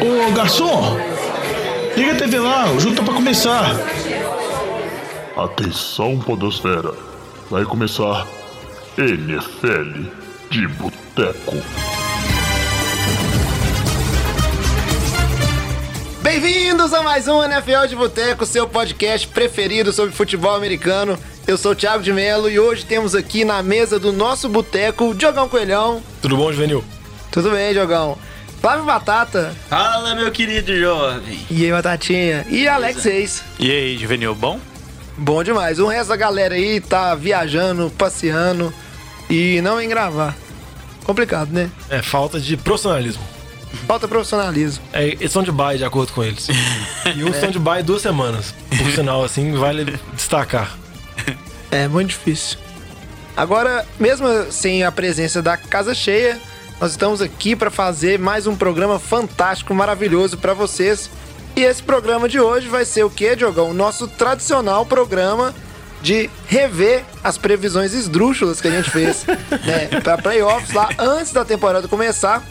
Ô garçom, liga a TV lá, o jogo tá pra começar. Atenção, Podosfera. Vai começar NFL de Boteco. Bem-vindos a mais um NFL de Boteco, seu podcast preferido sobre futebol americano. Eu sou o Thiago de Melo e hoje temos aqui na mesa do nosso boteco o Diogão Coelhão. Tudo bom, Juvenil? Tudo bem, Diogão? Flávio Batata. Fala, meu querido jovem. E aí, Batatinha? E Alex Reis. E aí, Juvenil, bom? Bom demais. O resto da galera aí tá viajando, passeando e não em gravar. Complicado, né? É falta de profissionalismo. Falta profissionalismo. É, eles são de bye, de acordo com eles. E uns são de bye duas semanas. Por sinal, assim, vale destacar. É muito difícil. Agora, mesmo sem a presença da casa cheia, nós estamos aqui para fazer mais um programa fantástico, maravilhoso para vocês. E esse programa de hoje vai ser o que, Diogão? O nosso tradicional programa de rever as previsões esdrúxulas que a gente fez né, para playoffs lá antes da temporada começar.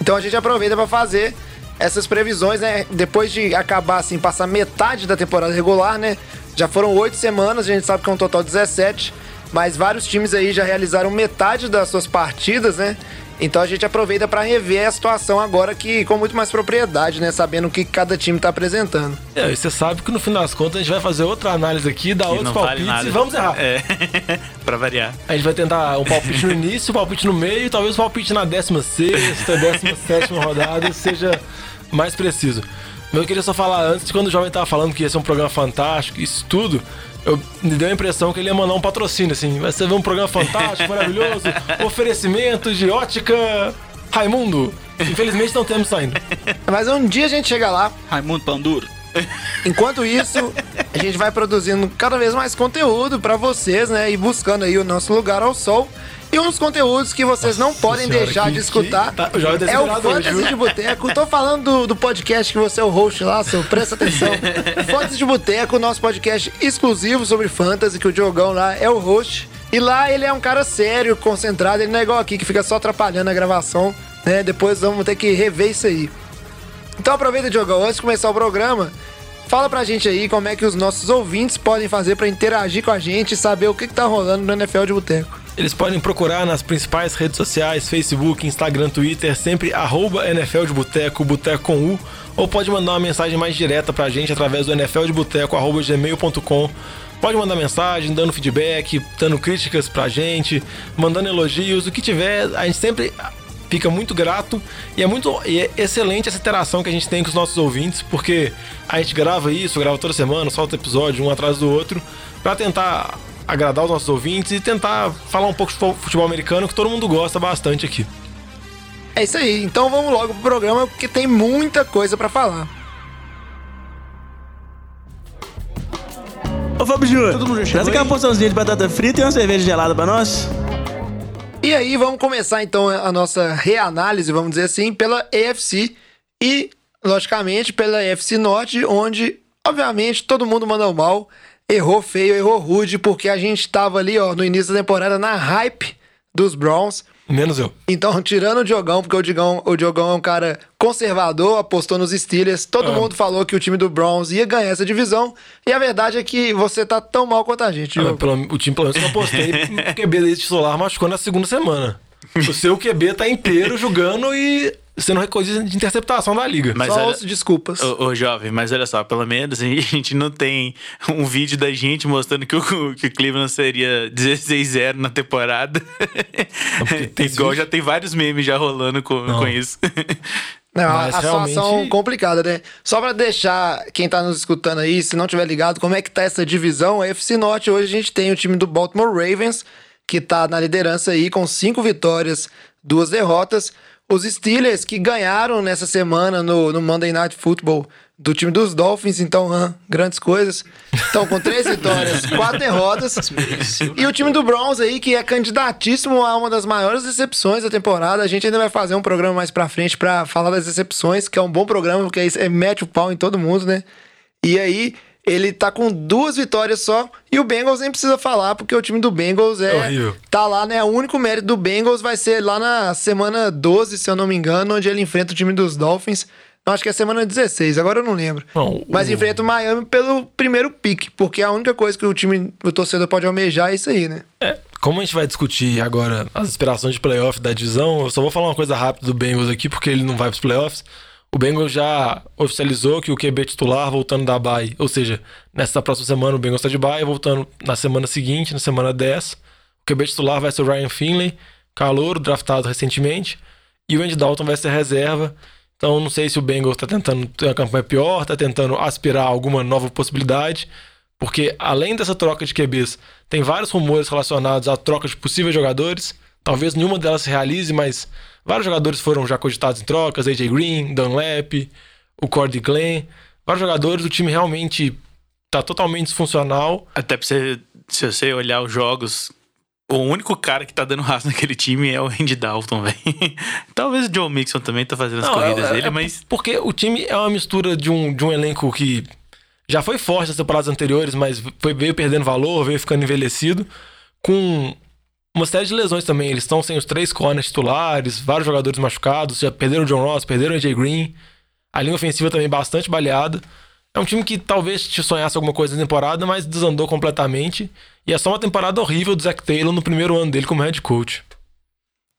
Então a gente aproveita para fazer essas previsões, né? Depois de acabar, assim, passar metade da temporada regular, né? Já foram oito semanas, a gente sabe que é um total de 17, mas vários times aí já realizaram metade das suas partidas, né? Então a gente aproveita para rever a situação agora que com muito mais propriedade, né? Sabendo o que cada time tá apresentando. É, e você sabe que no fim das contas a gente vai fazer outra análise aqui, dar Que outros vale palpites nada. e vamos errar. É, pra variar. A gente vai tentar um palpite no início, um palpite no meio, e talvez o palpite na 16, 17 rodada seja mais preciso. Mas eu queria só falar antes, quando o jovem tava falando que ia ser um programa fantástico, isso tudo, eu me deu a impressão que ele ia mandar um patrocínio, assim. Vai ser um programa fantástico, maravilhoso, oferecimento de ótica Raimundo. Infelizmente não temos saindo. Mas um dia a gente chega lá, Raimundo Panduro. Enquanto isso, a gente vai produzindo cada vez mais conteúdo pra vocês, né? E buscando aí o nosso lugar ao sol. E um dos conteúdos que vocês não podem senhora, deixar que- de escutar que- tá- é o hoje, Fantasy viu? de Boteco. Tô falando do, do podcast que você é o host lá, seu, presta atenção. Fantasy de Boteco, nosso podcast exclusivo sobre fantasy, que o Diogão lá é o host. E lá ele é um cara sério, concentrado, ele não é igual aqui que fica só atrapalhando a gravação, né? Depois vamos ter que rever isso aí. Então aproveita, Diogão, antes de começar o programa, fala pra gente aí como é que os nossos ouvintes podem fazer pra interagir com a gente e saber o que, que tá rolando no NFL de Boteco. Eles podem procurar nas principais redes sociais, Facebook, Instagram, Twitter, sempre arroba NFL de Boteco, Boteco com U, ou pode mandar uma mensagem mais direta pra gente através do nfldeboteco, arroba gmail.com. Pode mandar mensagem, dando feedback, dando críticas pra gente, mandando elogios, o que tiver, a gente sempre fica muito grato e é muito e é excelente essa interação que a gente tem com os nossos ouvintes, porque a gente grava isso, grava toda semana, solta episódio um atrás do outro, pra tentar agradar os nossos ouvintes e tentar falar um pouco de fu- futebol americano que todo mundo gosta bastante aqui. É isso aí, então vamos logo pro programa porque tem muita coisa pra falar. Ô Fábio Júnior, chegou aquela aí? porçãozinha de batata frita e uma cerveja gelada pra nós. E aí vamos começar então a nossa reanálise, vamos dizer assim, pela AFC e, logicamente, pela AFC Norte, onde, obviamente, todo mundo mandou mal, errou feio, errou rude, porque a gente tava ali, ó, no início da temporada na hype dos Browns. Menos eu. Então, tirando o Diogão, porque o Diogão, o Diogão é um cara conservador, apostou nos Steelers. Todo mundo falou que o time do Browns ia ganhar essa divisão. E a verdade é que você tá tão mal quanto a gente, Ah, pelo- o time, pelo menos eu apostei, o QB desse titular machucou na segunda semana. O seu QB tá inteiro jogando e sendo recorde de interceptação da liga. Mas Só olha- ouço desculpas. Ô, ô, jovem, mas olha só, pelo menos a gente não tem um vídeo da gente mostrando que o, que o Cleveland seria 16-0 na temporada. tem Igual vídeo. já tem vários memes já rolando com, Não. com isso. Não, a- Mas a situação realmente- complicada, né? Só pra deixar quem tá nos escutando aí, se não tiver ligado, como é que tá essa divisão, a FC Norte hoje a gente tem o time do Baltimore Ravens, que tá na liderança aí com cinco vitórias, duas derrotas. Os Steelers que ganharam nessa semana no, no Monday Night Football do time dos Dolphins, então, hã, grandes coisas. Estão com três vitórias, quatro derrotas. E o time do Browns aí, que é candidatíssimo a uma das maiores decepções da temporada. A gente ainda vai fazer um programa mais pra frente pra falar das decepções, que é um bom programa, porque aí é, mete o pau em todo mundo, né? E aí, ele tá com duas vitórias só. E o Bengals nem precisa falar, porque o time do Bengals é. É horrível. Tá lá, né? O único mérito do Bengals vai ser lá na semana 12, se eu não me engano, onde ele enfrenta o time dos Dolphins. Não, acho que é semana 16, agora eu não lembro. Não, Mas o- enfrenta o Miami pelo primeiro pique, porque a única coisa que o time, o torcedor pode almejar é isso aí, né? É, como a gente vai discutir agora as aspirações de playoff da divisão, eu só vou falar uma coisa rápida do Bengals aqui, porque ele não vai pros playoffs. O Bengals já oficializou que o QB titular voltando da bye, ou seja, nessa próxima semana o Bengals tá de bye, voltando na semana seguinte, na semana 10. O QB titular vai ser o Ryan Finley, calouro, draftado recentemente, e o Andy Dalton vai ser reserva. Então não sei se o Bengals tá tentando ter uma campanha pior, tá tentando aspirar alguma nova possibilidade. Porque além dessa troca de QBs, tem vários rumores relacionados à troca de possíveis jogadores. Talvez nenhuma delas se realize, mas vários jogadores foram já cogitados em trocas. AJ Green, Dunlap, o Cordy Glenn. Vários jogadores, o time realmente tá totalmente disfuncional. Até pra você, se você olhar os jogos, o único cara que tá dando raça naquele time é o Andy Dalton, velho. Talvez o Joe Mixon também tá fazendo as Não, corridas é- dele, é mas Porque o time é uma mistura de um, de um elenco que já foi forte nas temporadas anteriores, mas foi, veio perdendo valor, veio ficando envelhecido, com uma série de lesões também. Eles estão sem os três corners titulares, vários jogadores machucados, já perderam o John Ross, perderam o AJ Green. A linha ofensiva também bastante baleada. É um time que talvez te sonhasse alguma coisa na temporada, mas desandou completamente. E é só uma temporada horrível do Zach Taylor no primeiro ano dele como head coach.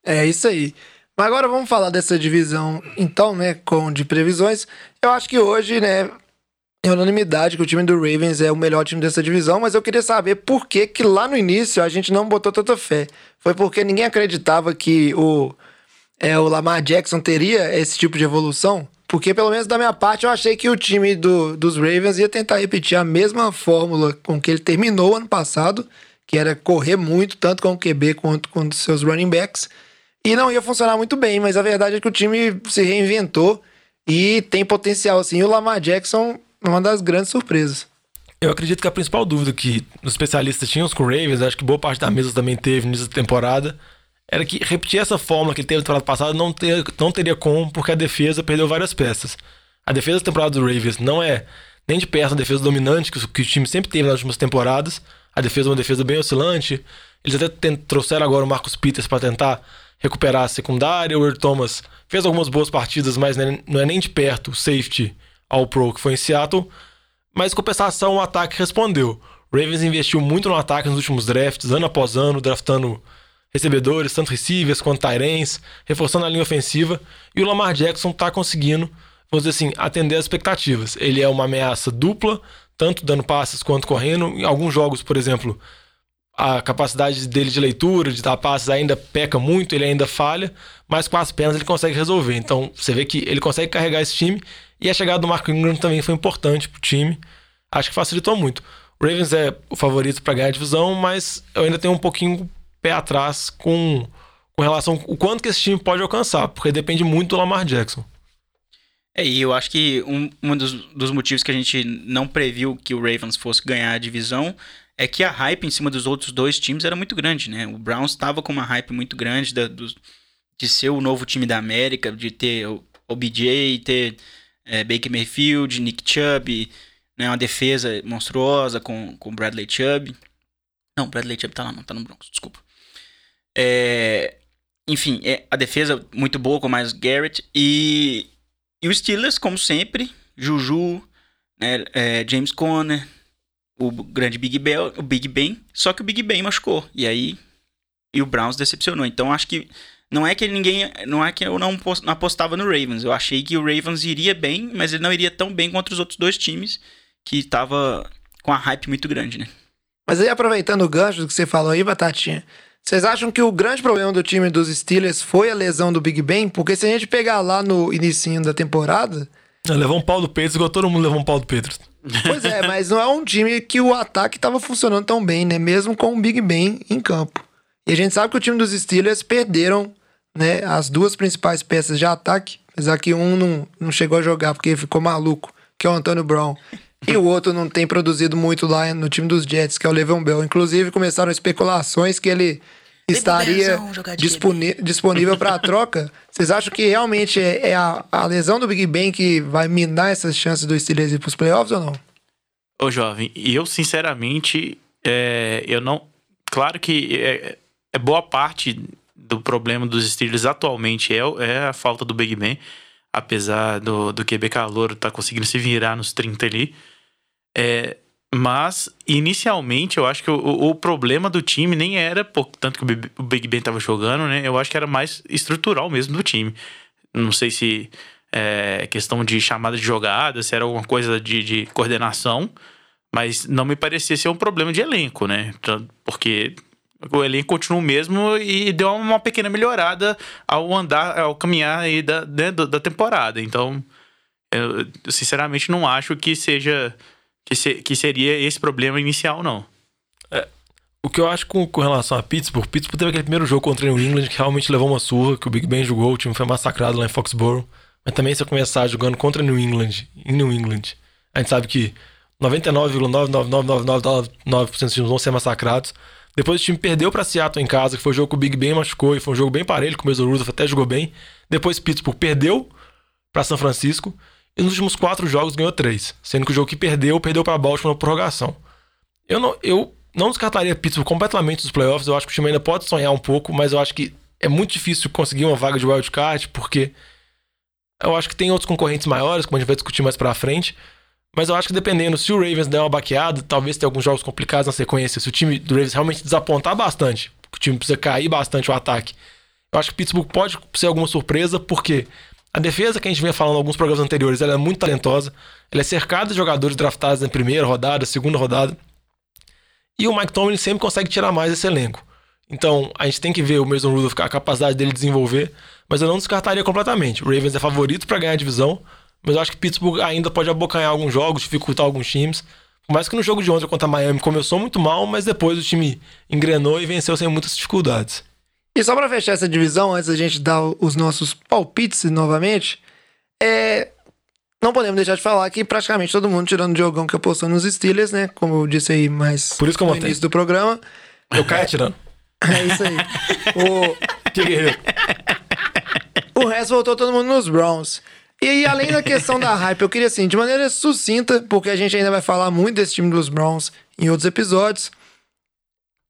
É isso aí. Mas agora vamos falar dessa divisão, então, né, com de previsões. Eu acho que hoje, né, é unanimidade que o time do Ravens é o melhor time dessa divisão, mas eu queria saber por que que lá no início a gente não botou tanta fé. Foi porque ninguém acreditava que o, é, o Lamar Jackson teria esse tipo de evolução? Porque, pelo menos da minha parte, eu achei que o time do, dos Ravens ia tentar repetir a mesma fórmula com que ele terminou ano passado, que era correr muito, tanto com o QB quanto com os seus running backs. E não ia funcionar muito bem, mas a verdade é que o time se reinventou e tem potencial, assim. O Lamar Jackson uma das grandes surpresas. Eu acredito que a principal dúvida que os especialistas tinham com o Ravens, acho que boa parte da mesa também teve nessa temporada, era que repetir essa fórmula que ele teve na temporada passada não, ter, não teria como, porque a defesa perdeu várias peças. A defesa da temporada do Ravens não é nem de perto a defesa dominante que, o- que o time sempre teve nas últimas temporadas. A defesa é uma defesa bem oscilante. Eles até ten- trouxeram agora o Marcus Peters para tentar recuperar a secundária. O Earl Thomas fez algumas boas partidas, mas não é- não é nem de perto o safety ao pro que foi em Seattle. Mas compensação, o ataque respondeu. Ravens investiu muito no ataque nos últimos drafts, ano após ano, draftando recebedores, tanto receivers quanto Tyrens, reforçando a linha ofensiva. E o Lamar Jackson tá conseguindo, vamos dizer assim, atender as expectativas. Ele é uma ameaça dupla, tanto dando passes quanto correndo. Em alguns jogos, por exemplo, a capacidade dele de leitura, de dar passes ainda peca muito, ele ainda falha, mas com as pernas ele consegue resolver. Então você vê que ele consegue carregar esse time e a chegada do Marco Ingram também foi importante pro time. Acho que facilitou muito. O Ravens é o favorito para ganhar a divisão, mas eu ainda tenho um pouquinho pé atrás com, com relação ao quanto que esse time pode alcançar, porque depende muito do Lamar Jackson. É, e eu acho que um, um dos, dos motivos que a gente não previu que o Ravens fosse ganhar a divisão é que a hype em cima dos outros dois times era muito grande, né? O Browns estava com uma hype muito grande da- dos- de ser o novo time da América, de ter o OBJ, ter é, Baker Mayfield, Nick Chubb, né? Uma defesa monstruosa com, com Bradley Chubb. Não, Bradley Chubb tá lá, não, tá no Broncos, desculpa. É, enfim, é, a defesa muito boa com mais Garrett e, e os Steelers, como sempre, Juju, né, é, James Conner, o grande Big Ben, o Big Ben, só que o Big Ben machucou. E aí e o Browns decepcionou. Então acho que não é que ninguém, não é que eu não pos- não apostava no Ravens. Eu achei que o Ravens iria bem, mas ele não iria tão bem contra os outros dois times que tava com a hype muito grande, né? Mas aí, aproveitando o gancho do que você falou aí, Batatinha, vocês acham que o grande problema do time dos Steelers foi a lesão do Big Ben? Porque se a gente pegar lá no início da temporada, Levou um pau do Peters, igual todo mundo levou um pau do Peters. pois é, mas não é um time que o ataque estava funcionando tão bem, né? Mesmo com o Big Ben em campo. E a gente sabe que o time dos Steelers perderam né, as duas principais peças de ataque, apesar que um não, não chegou a jogar porque ficou maluco, que é o Antônio Brown. E o outro não tem produzido muito lá no time dos Jets, que é o Le'Veon Bell. Inclusive, começaram especulações que ele estaria disponível para a troca. Vocês acham que realmente é, é a, a lesão do Big Ben que vai minar essas chances do Steelers ir para os playoffs ou não? Ô, jovem, e eu, sinceramente, é, eu não. Claro que é, é boa parte do problema dos Steelers atualmente é, é a falta do Big Ben. apesar do, do QB calor tá conseguindo se virar nos 30 ali. É, mas, inicialmente, eu acho que o, o problema do time nem era por, tanto que o Big- Ben tava jogando, né? Eu acho que era mais estrutural mesmo do time. Não sei se é questão de chamada de jogada, se era alguma coisa de, de coordenação, mas não me parecia ser um problema de elenco, né? Porque o elenco continua o mesmo e deu uma pequena melhorada ao andar, ao caminhar aí da, né, da temporada. Então, eu sinceramente não acho que seja que, se- que seria esse problema inicial, não. O que eu acho com, com relação a Pittsburgh, Pittsburgh teve aquele primeiro jogo contra o New England que realmente levou uma surra, que o Big Ben jogou, o time foi massacrado lá em Foxborough. Mas também se eu começar jogando contra New England, em New England, a gente sabe que 99,99999% dos times vão ser massacrados. Depois o time perdeu pra Seattle em casa, que foi o jogo que o Big Ben machucou, e foi um jogo bem parelho, que o Mason Rudolph até jogou bem. Depois Pittsburgh perdeu pra São Francisco, e nos últimos quatro jogos ganhou três, sendo que o jogo que perdeu, perdeu pra Baltimore na prorrogação. Eu não, eu não descartaria Pittsburgh completamente dos playoffs. Eu acho que o time ainda pode sonhar um pouco, mas eu acho que é muito difícil conseguir uma vaga de wildcard, porque eu acho que tem outros concorrentes maiores, como a gente vai discutir mais pra frente. Mas eu acho que dependendo, se o Ravens der uma baqueada, talvez tenha alguns jogos complicados na sequência. Se o time do Ravens realmente desapontar bastante, o time precisa cair bastante o ataque, eu acho que Pittsburgh pode ser alguma surpresa, porque a defesa que a gente vinha falando em alguns programas anteriores, ela é muito talentosa. Ela é cercada de jogadores draftados na primeira rodada, segunda rodada. E o Mike Tomlin sempre consegue tirar mais esse elenco. Então, a gente tem que ver o Mason Rudolph, a capacidade dele desenvolver, mas eu não descartaria completamente. O Ravens é favorito para ganhar a divisão, mas eu acho que Pittsburgh ainda pode abocanhar alguns jogos, dificultar alguns times. Por mais que no jogo de ontem contra a Miami começou muito mal, mas depois o time engrenou e venceu sem muitas dificuldades. E só pra fechar essa divisão, antes da gente dar os nossos palpites novamente, é. Não podemos deixar de falar que praticamente todo mundo, tirando o Diogão que apostou nos Steelers, né? Como eu disse aí mais Por isso que eu no montei. início do programa. Eu caio atirando. É isso aí. o, Que guerreiro. o resto voltou todo mundo nos Browns. E aí, além da questão da hype, eu queria assim, de maneira sucinta, porque a gente ainda vai falar muito desse time dos Browns em outros episódios. O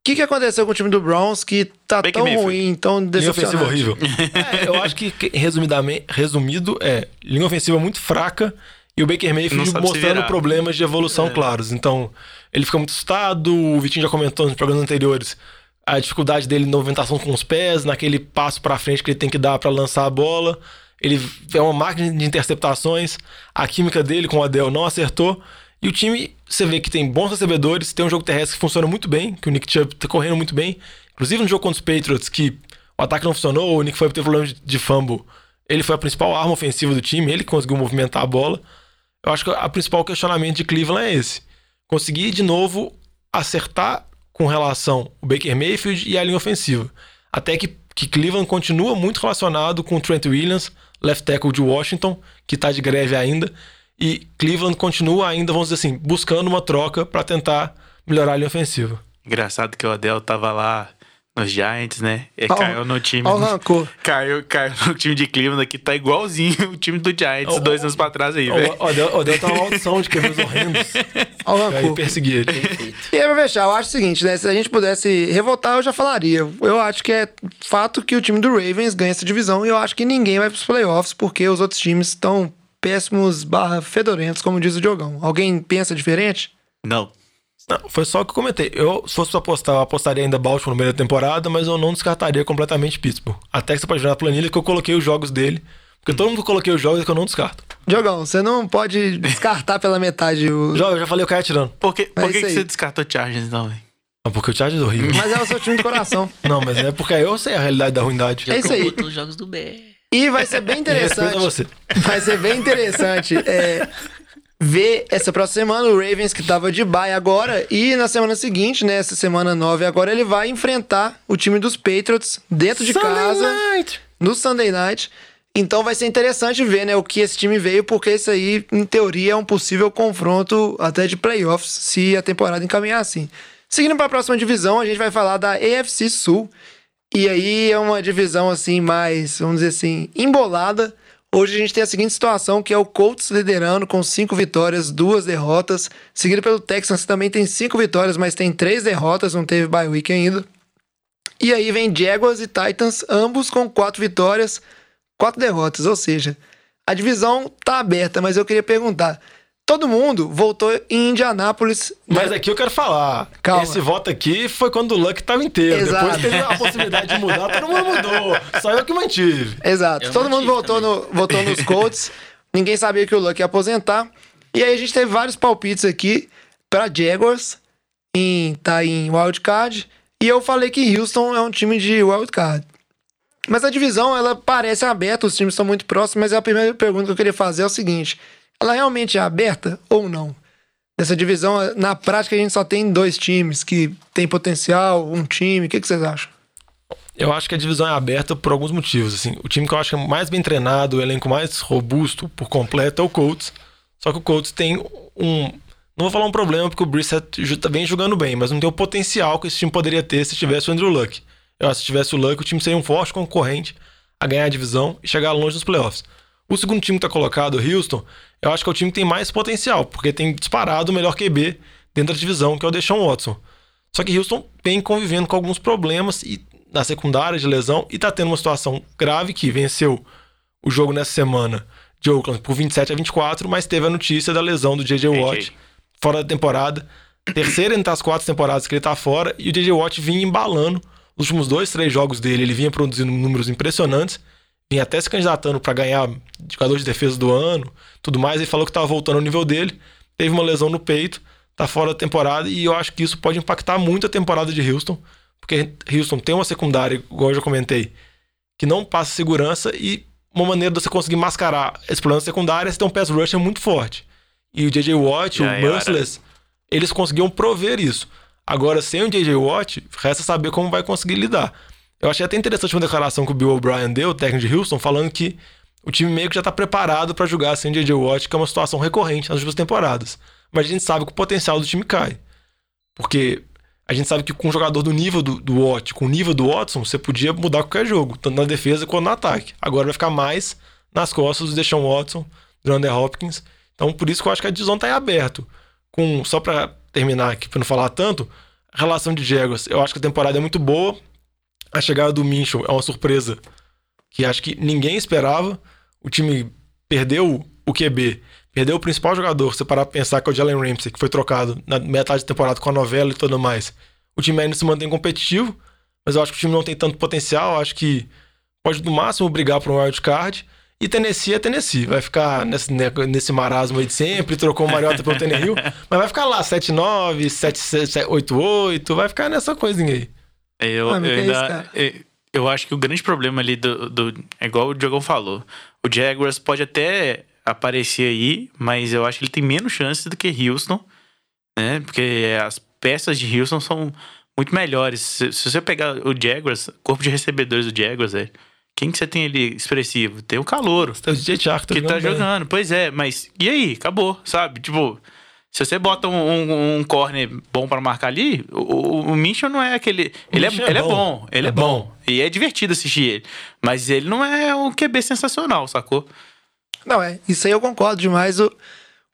que, que aconteceu com o time do Browns que tá Baker tão Mayfield. ruim, tão Linha ofensiva decepcionante? horrível. É, eu acho que, resumidamente, resumido, é linha ofensiva muito fraca e o Baker Mayfield sabe se mostrando virar. problemas de evolução claros. Então, ele fica muito assustado, o Vitinho já comentou nos programas anteriores a dificuldade dele na movimentação com os pés, naquele passo pra frente que ele tem que dar pra lançar a bola. Ele é uma máquina de interceptações, a química dele com o Adel não acertou. E o time, você vê que tem bons recebedores, tem um jogo terrestre que funciona muito bem, que o Nick Chubb tá correndo muito bem. Inclusive no jogo contra os Patriots, que o ataque não funcionou, o Nick Chubb teve problema de, fumble. Ele foi a principal arma ofensiva do time, ele conseguiu movimentar a bola. Eu acho que a principal questionamento de Cleveland é esse. Conseguir de novo acertar com relação ao Baker Mayfield e a linha ofensiva. Até que, que Cleveland continua muito relacionado com Trent Williams, left tackle de Washington, que tá de greve ainda. E Cleveland continua ainda, vamos dizer assim, buscando uma troca para tentar melhorar a linha ofensiva. Engraçado que o Adel tava lá nos Giants, né? Ó, caiu no time. Ó o rancor. Caiu, caiu no time de Cleveland aqui, tá igualzinho o time do Giants Ó, dois ó, anos pra trás aí, velho. O Odell, Odell tá uma maldição de QBs horrendos. Ó o Aí rancor. perseguir ele. E aí, pra fechar, eu acho o seguinte, né? Se a gente pudesse revoltar, eu já falaria. Eu acho que é fato que o time do Ravens ganha essa divisão e eu acho que ninguém vai pros playoffs porque os outros times estão péssimos barra fedorentos, como diz o Diogão. Alguém pensa diferente? Não. Não, foi só o que eu comentei. Eu, se fosse pra apostar, eu apostaria ainda Baltimore no meio da temporada, mas eu não descartaria completamente Pittsburgh. Até que você pode ver na planilha que eu coloquei os jogos dele. Porque todo mundo que eu coloquei os jogos é que eu não descarto. Diogão, você não pode descartar pela metade o. Já, eu já falei, eu caio atirando. Por que, por É que, que você descartou o Chargers, então, velho? Ah, porque o Chargers é horrível. Mas é o seu time do coração. Não, mas é porque aí eu sei a realidade da ruindade. É isso aí. Os jogos do B. E vai ser bem interessante. você. Vai ser bem interessante é, ver essa próxima semana o Ravens que tava de bye agora e na semana seguinte, né, essa semana 9 agora, ele vai enfrentar o time dos Patriots dentro de casa no Sunday Night. Então vai ser interessante ver, né, o que esse time veio, porque isso aí, em teoria, é um possível confronto até de playoffs, se a temporada encaminhar assim. Seguindo para a próxima divisão, a gente vai falar da AFC Sul. E aí é uma divisão assim mais, vamos dizer assim, embolada. Hoje a gente tem a seguinte situação, que é o Colts liderando com cinco vitórias, duas derrotas, seguido pelo Texans que também tem cinco vitórias, mas tem três derrotas, não teve bye week ainda. E aí vem Jaguars e Titans, ambos com quatro vitórias, quatro derrotas, ou seja, A divisão tá aberta, mas eu queria perguntar. Todo mundo voltou em Indianápolis. Mas aqui eu quero falar. Calma. Esse voto aqui foi quando o Luck tava inteiro. Exato. Depois teve a possibilidade de mudar, todo mundo mudou. Só eu que mantive. Exato. Eu Todo mundo votou, no, votou nos Colts. Ninguém sabia que o Luck ia aposentar. E aí a gente teve vários palpites aqui pra Jaguars. Em, tá em wildcard. E eu falei que Houston é um time de wildcard. Mas a divisão, ela parece aberta, os times estão muito próximos, mas a primeira pergunta que eu queria fazer é o seguinte: ela realmente é aberta ou não? Dessa divisão, na prática, a gente só tem dois times que tem potencial, um time. O que, que vocês acham? Eu acho que a divisão é aberta por alguns motivos. Assim, o time que eu acho que é mais bem treinado, o elenco mais robusto por completo é o Colts. Só que o Colts tem um. Não vou falar um problema, porque o Brissett ju- tá vem jogando bem, mas não tem o potencial que esse time poderia ter se tivesse o Andrew Luck. Eu acho que se tivesse o Luck, o time seria um forte concorrente a ganhar a divisão e chegar longe nos playoffs. O segundo time que tá colocado, o Houston, eu acho que é o time que tem mais potencial, porque tem disparado o melhor QB dentro da divisão, que é o Deshaun Watson. Só que Houston vem convivendo com alguns problemas e na secundária de lesão e tá tendo uma situação grave que venceu o jogo nessa semana de Oakland por 27 a 24, mas teve a notícia da lesão do JJ Watt fora da temporada. Terceira entre as quatro temporadas que ele tá fora e o JJ Watt vinha embalando os últimos dois, três jogos dele, ele vinha produzindo números impressionantes, vinha até se candidatando para ganhar jogador de defesa do ano, tudo mais, e falou que tava voltando ao nível dele, teve uma lesão no peito, tá fora da temporada e eu acho que isso pode impactar muito a temporada de Houston, porque Houston tem uma secundária, igual eu já comentei, que não passa segurança e uma maneira de você conseguir mascarar esse problema secundário é você ter um pass rusher muito forte. E o J.J. Watt, Já o. Merciless, eles conseguiam prover isso. Agora, sem o J.J. Watt, resta saber como vai conseguir lidar. Eu achei até interessante uma declaração que o Bill O'Brien deu, o técnico de Houston, falando que o time meio que já tá preparado para jogar sem J.J. Watt, que é uma situação recorrente nas últimas temporadas. Mas a gente sabe que o potencial do time cai. Porque a gente sabe que com um jogador do nível do, do Watt, com o nível do Watson, você podia mudar qualquer jogo, tanto na defesa quanto no ataque. Agora vai ficar mais nas costas do Deshaun Watson, do Andrew Hopkins. Então, por isso que eu acho que a divisão tá em aberto. Com, só para terminar aqui, para não falar tanto, a relação de Jaguars, eu acho que a temporada é muito boa. A chegada do Minchel é uma surpresa que acho que ninguém esperava. O time perdeu o QB, perdeu o principal jogador. Se você parar pra pensar que é o Jalen Ramsey, que foi trocado na metade da temporada com a novela e tudo mais. O time ainda se mantém competitivo, mas eu acho que o time não tem tanto potencial. Eu acho que pode no máximo brigar por um wild card. E Tennessee é Tennessee. Vai ficar nesse, né, nesse marasmo aí de sempre. Trocou o Mariota pelo Tannehill. mas vai ficar lá 7-9, 7-8-8. Vai ficar nessa coisinha aí. Eu, Ah, eu é isso, ainda. cara? eu, eu acho que o grande problema ali do, do. É igual o Diogão falou. O Jaguars pode até aparecer aí, mas eu acho que ele tem menos chances do que Houston, né? Porque as peças de Houston são muito melhores. Se, se você pegar o Jaguars, corpo de recebedores do Jaguars, é. Quem que você tem ali expressivo? Tem o Calouro Tem o DJ Chark, que tá bem. jogando. Pois é, mas e aí? Acabou, sabe? Tipo, se você bota um, um, um corner bom pra marcar ali, o, o, o Minchel não é aquele. Ele, é, é ele é bom. bom, ele é, É bom. bom. E é divertido assistir ele. Mas ele não é um QB sensacional, sacou? Não, é. Isso aí eu concordo demais. O,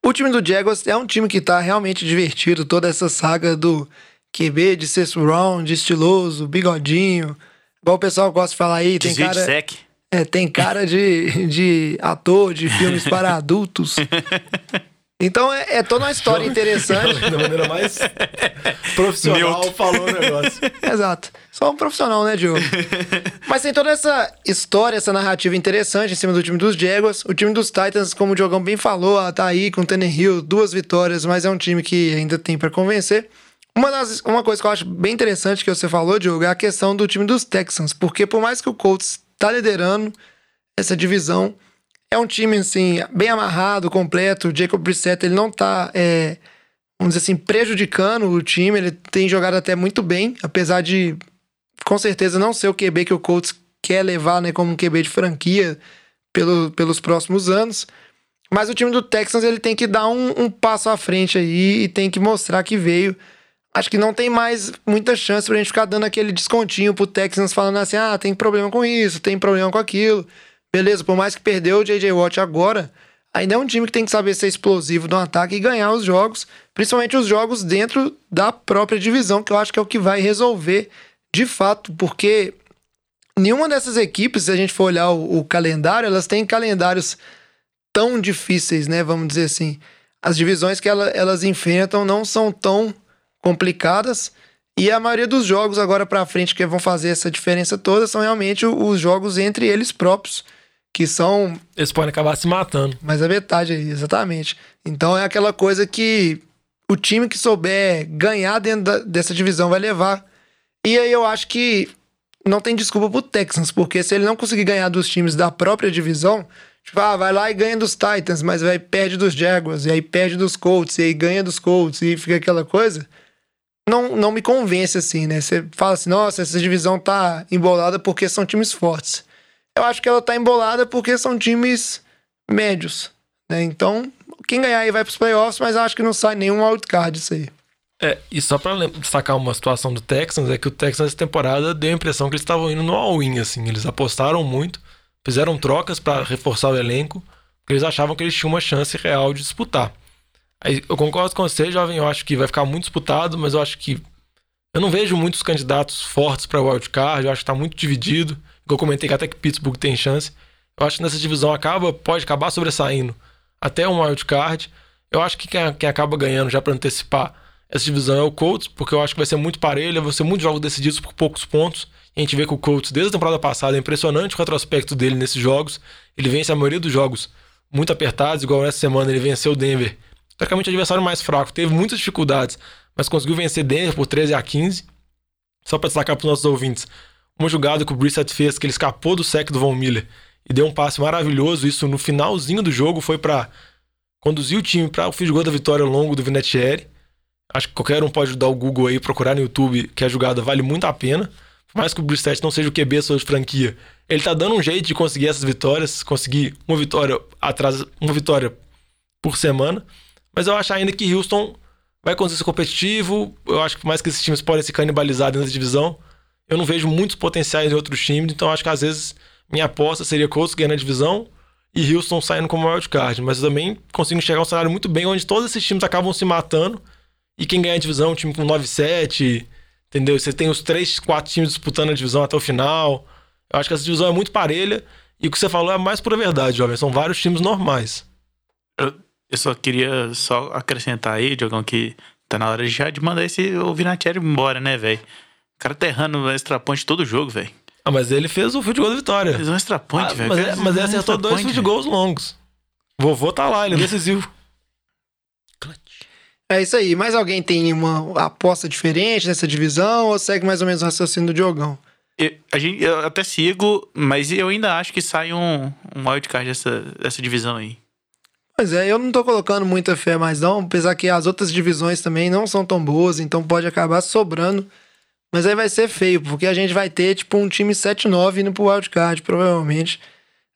o time do Jaguars é um time que tá realmente divertido. Toda essa saga do QB de sexto round, estiloso, bigodinho. Igual o pessoal gosta de falar aí, tem Desvio de cara, sec. é, tem cara de, de ator de filmes para adultos. Então é, é toda uma história interessante. da maneira mais profissional Neutro. falou o negócio. Exato. Só um profissional, né, Diogo? Mas tem toda essa história, essa narrativa interessante em cima do time dos Jaguars. O time dos Titans, como o Diogão bem falou, ah, tá aí com o Tannehill, duas vitórias, mas é um time que ainda tem pra convencer. Uma, das, uma coisa que eu acho bem interessante que você falou, Diogo, é a questão do time dos Texans. Porque por mais que o Colts tá liderando essa divisão, é um time, assim, bem amarrado, completo. O Jacob Brissett, ele não tá... é, vamos dizer assim, prejudicando o time. Ele tem jogado até muito bem, apesar de, com certeza, não ser o QB que o Colts quer levar né, como um QB de franquia pelo, pelos próximos anos. Mas o time do Texans ele tem que dar um, um passo à frente aí e tem que mostrar que veio. Acho que não tem mais muita chance pra gente ficar dando aquele descontinho pro Texans falando assim: ah, tem problema com isso, tem problema com aquilo. Beleza, por mais que perdeu o J.J. Watt agora, ainda é um time que tem que saber ser explosivo no ataque e ganhar os jogos, principalmente os jogos dentro da própria divisão, que eu acho que é o que vai resolver de fato, porque nenhuma dessas equipes, se a gente for olhar o, o calendário, elas têm calendários tão difíceis, né? Vamos dizer assim. As divisões que ela, elas enfrentam não são tão complicadas. E a maioria dos jogos agora para frente que vão fazer essa diferença toda são realmente os jogos entre eles próprios, que são Eles podem acabar se matando. mais a metade aí, exatamente. Então é aquela coisa que o time que souber ganhar dentro da- dessa divisão vai levar. E aí eu acho que não tem desculpa pro Texans, porque se ele não conseguir ganhar dos times da própria divisão, tipo, ah, vai lá e ganha dos Titans, mas vai perde dos Jaguars, e aí perde dos Colts, e aí ganha dos Colts, e fica aquela coisa. Não, não me convence assim, né? Você fala assim, nossa, essa divisão tá embolada porque são times fortes. Eu acho que ela tá embolada porque são times médios, né? Então, quem ganhar aí vai pros playoffs, mas acho que não sai nenhum wildcard isso aí. É, e só pra destacar uma situação do Texans, é que o Texans essa temporada deu a impressão que eles estavam indo no all-in, assim. Eles apostaram muito, fizeram trocas pra reforçar o elenco, porque eles achavam que eles tinham uma chance real de disputar. Aí, eu concordo com você, jovem, eu acho que vai ficar muito disputado, mas eu acho que eu não vejo muitos candidatos fortes pra wildcard, eu acho que tá muito dividido. Eu comentei que até que Pittsburgh tem chance. Eu acho que nessa divisão acaba, pode acabar sobressaindo até um wildcard. Eu acho que quem, quem acaba ganhando, já pra antecipar, essa divisão é o Colts, porque eu acho que vai ser muito parelha, vai ser muitos jogos decididos por poucos pontos. A gente vê que o Colts, desde a temporada passada, é impressionante o retrospecto dele nesses jogos. Ele vence a maioria dos jogos muito apertados, igual nessa semana ele venceu o Denver. Praticamente o adversário mais fraco, teve muitas dificuldades, mas conseguiu vencer Denver por 13 a 15. Só pra destacar pros nossos ouvintes, uma jogada que o Brissett fez, que ele escapou do sec do Von Miller e deu um passe maravilhoso, isso no finalzinho do jogo, foi pra conduzir o time para o field goal da vitória longo do Vinatieri. Acho que qualquer um pode dar o Google aí, procurar no YouTube, que a jogada vale muito a pena. Por mais que o Brissett não seja o QB sua de franquia, ele tá dando um jeito de conseguir essas vitórias, conseguir uma vitória atrás, uma vitória por semana. Mas eu acho ainda que Houston vai conseguir ser competitivo. Eu acho que por mais que esses times podem se canibalizar dentro da divisão, eu não vejo muitos potenciais em outros times, então acho que às vezes minha aposta seria Colts ganhando a divisão e Houston saindo como wildcard. Mas eu também consigo enxergar um cenário muito bem onde todos esses times acabam se matando e quem ganha a divisão é um time com 9-7, entendeu? Você tem os três, quatro times disputando a divisão até o final. Eu acho que essa divisão é muito parelha e o que você falou é mais pura verdade, jovem. São vários times normais. Eu, eu só queria só acrescentar aí, Diogão, que tá na hora já de mandar esse o Vinatieri embora, né, velho? O cara tá errando o extra point todo jogo, velho. Ah, mas ele fez o field goal da vitória. Fez um extra point, Ah, velho. mas, mas ele acertou dois point, field goals longos. Vovô tá lá, ele é decisivo. É isso aí. Mais alguém tem uma aposta diferente nessa divisão ou segue mais ou menos o raciocínio do Diogão? Eu, a gente, eu até sigo, mas eu ainda acho que sai um, um wildcard dessa, dessa divisão aí. Pois é, eu não tô colocando muita fé mais não, apesar que as outras divisões também não são tão boas, então pode acabar sobrando. Mas aí vai ser feio, porque a gente vai ter tipo um time 7-9 indo pro wildcard, provavelmente.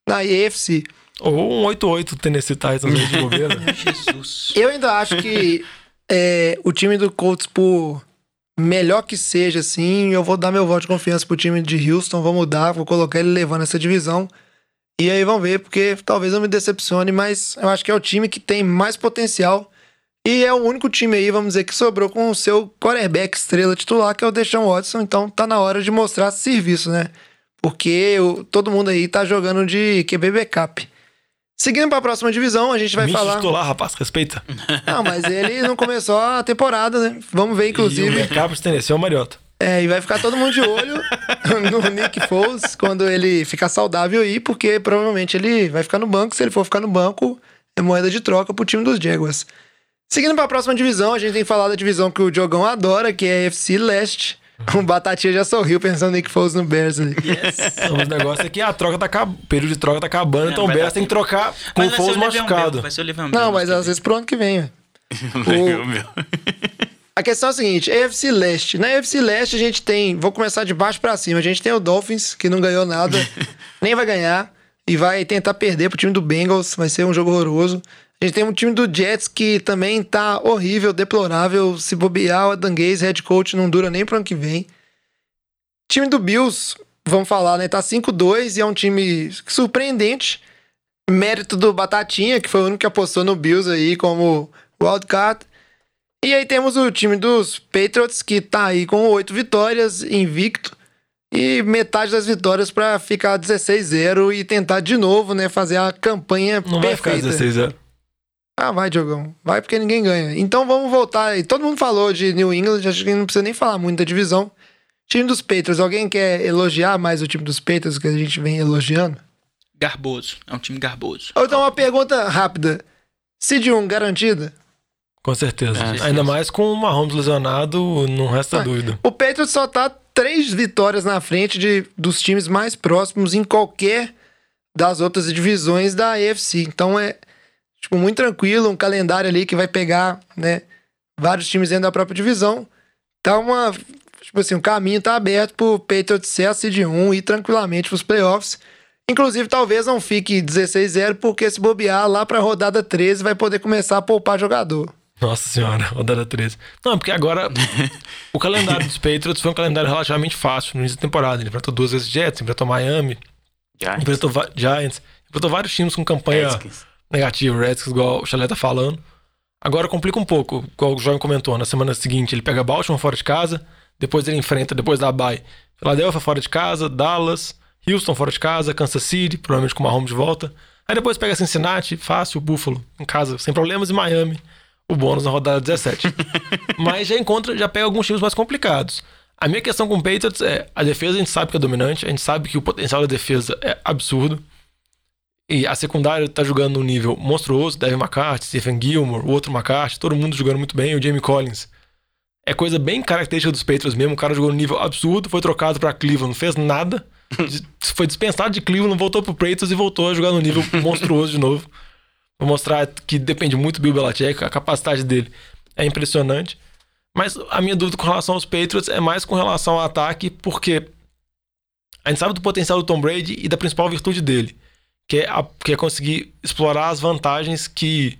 Na AFC, Ou um 8-8 Tennessee Titans de governo. Jesus. eu ainda acho que é, o time do Colts, por melhor que seja, assim, eu vou dar meu voto de confiança pro time de Houston, vou mudar, vou colocar ele levando essa divisão. E aí vamos ver, porque talvez eu me decepcione, mas eu acho que é o time que tem mais potencial. E é o único time aí, vamos dizer, que sobrou com o seu quarterback estrela titular, que é o Deshaun Watson. Então tá na hora de mostrar serviço, né? Porque o- todo mundo aí tá jogando de QB backup. Seguindo pra próxima divisão, a gente vai Mitch falar. titular, rapaz, respeita. Não, mas ele não começou a temporada, né? Vamos ver, E o inclusive. backup Tennessee é o Mariota. É, e vai ficar todo mundo de olho no Nick Foles quando ele ficar saudável aí, porque provavelmente ele vai ficar no banco. Se ele for ficar no banco, é moeda de troca pro time dos Jaguars. Seguindo pra próxima divisão, a gente tem que falar da divisão que o Diogão adora, que é a FC Leste. O Batatinha já sorriu pensando no Nick Foles no Bears ali. Não, mas o negócio é que a troca tá acabando, o período de troca tá acabando, então o Bears tem que trocar com o Foles o machucado. Vai ser o Bell. Não, mas às que vezes pro ano que vem, meu. A questão é a seguinte, AFC Leste. Na AFC Leste a gente tem, vou começar de baixo pra cima. A gente tem o Dolphins, que não ganhou nada, nem vai ganhar e vai tentar perder pro time do Bengals, vai ser um jogo horroroso. A gente tem um time do Jets que também tá horrível, deplorável. Se bobear, o Adam Gaze, head coach, não dura nem pro ano que vem. Time do Bills, vamos falar, né? Tá 5-2 e é um time surpreendente. Mérito do Batatinha, que foi o único que apostou no Bills aí como wildcard. E aí temos o time dos Patriots, que tá aí com oito vitórias, invicto. E metade das vitórias para ficar 16-0 e tentar de novo, né? Fazer a campanha Não perfeita. Não vai ficar 16-0. Ah, vai, Diogão. Vai porque ninguém ganha. Então vamos voltar. aí. Todo mundo falou de New England, acho que não precisa nem falar muito da divisão. Time dos Patriots, alguém quer elogiar mais o time dos Patriots que a gente vem elogiando? Garboso. É um time garboso. Então uma pergunta rápida. Seed 1 garantida? Com certeza. É, Ainda mais com o Mahomes lesionado, não resta Ah. dúvida. O Patriots só tá três vitórias na frente de, dos times mais próximos em qualquer das outras divisões da AFC. Então é tipo, muito tranquilo, um calendário ali que vai pegar, né, vários times dentro da própria divisão. Tá uma, tipo assim, o caminho tá aberto pro Patriots ser a seed 1 e ir tranquilamente pros playoffs. Inclusive, talvez não fique 16-0, porque se bobear lá pra rodada 13 vai poder começar a poupar jogador. Nossa senhora, rodada 13. Não, porque agora o calendário dos Patriots foi um calendário relativamente fácil no início da temporada. Ele enfrentou duas vezes Jets, enfrentou Miami, Já. enfrentou Giants, enfrentou vários times com campanha Redskins. Negativa, Redskins, igual o Chalé tá falando. Agora complica um pouco, igual o João comentou. Na semana seguinte ele pega Baltimore fora de casa, depois ele enfrenta, depois da bye, Philadelphia fora de casa, Dallas, Houston fora de casa, Kansas City, provavelmente com o Mahomes de volta. Aí depois pega Cincinnati, fácil, Buffalo, em casa, sem problemas, e Miami, o bônus na rodada 17. Mas já encontra, já pega alguns times mais complicados. A minha questão com o Patriots é, a defesa a gente sabe que é dominante, a gente sabe que o potencial da defesa é absurdo. E a secundária tá jogando num nível monstruoso. Devin McCarthy, Stephen Gilmore, o outro McCarthy, todo mundo jogando muito bem. O Jamie Collins. É coisa bem característica dos Patriots mesmo. O cara jogou num nível absurdo, foi trocado pra Cleveland, não fez nada. Foi dispensado de Cleveland, voltou pro Patriots e voltou a jogar num nível monstruoso de novo. Vou mostrar que depende muito do Bill Belichick, a capacidade dele é impressionante. Mas a minha dúvida com relação aos Patriots é mais com relação ao ataque, porque a gente sabe do potencial do Tom Brady e da principal virtude dele que é, que é conseguir explorar as vantagens que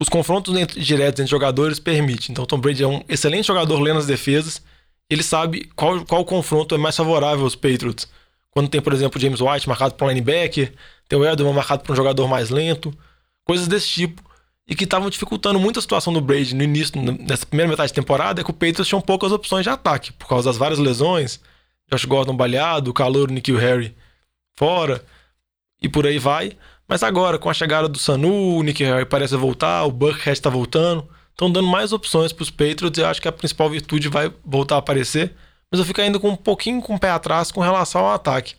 os confrontos entre- diretos entre jogadores permitem. Então, o Tom Brady é um excelente jogador lendo as defesas. Ele sabe qual, qual confronto é mais favorável aos Patriots. Quando tem, por exemplo, o James White marcado para um linebacker, tem o Edelman marcado para um jogador mais lento, coisas desse tipo. E que estavam dificultando muito a situação do Brady no início, nessa primeira metade de temporada, é que o Patriots tinha poucas opções de ataque, por causa das várias lesões. Josh Gordon baleado, o calor, Nikhil Harry fora e por aí vai. Mas agora, com a chegada do Sanu, o Nick Harry parece voltar, o Buckhead tá voltando. Estão dando mais opções pros Patriots e eu acho que a principal virtude vai voltar a aparecer. Mas eu fico ainda com um pouquinho com o pé atrás com relação ao ataque.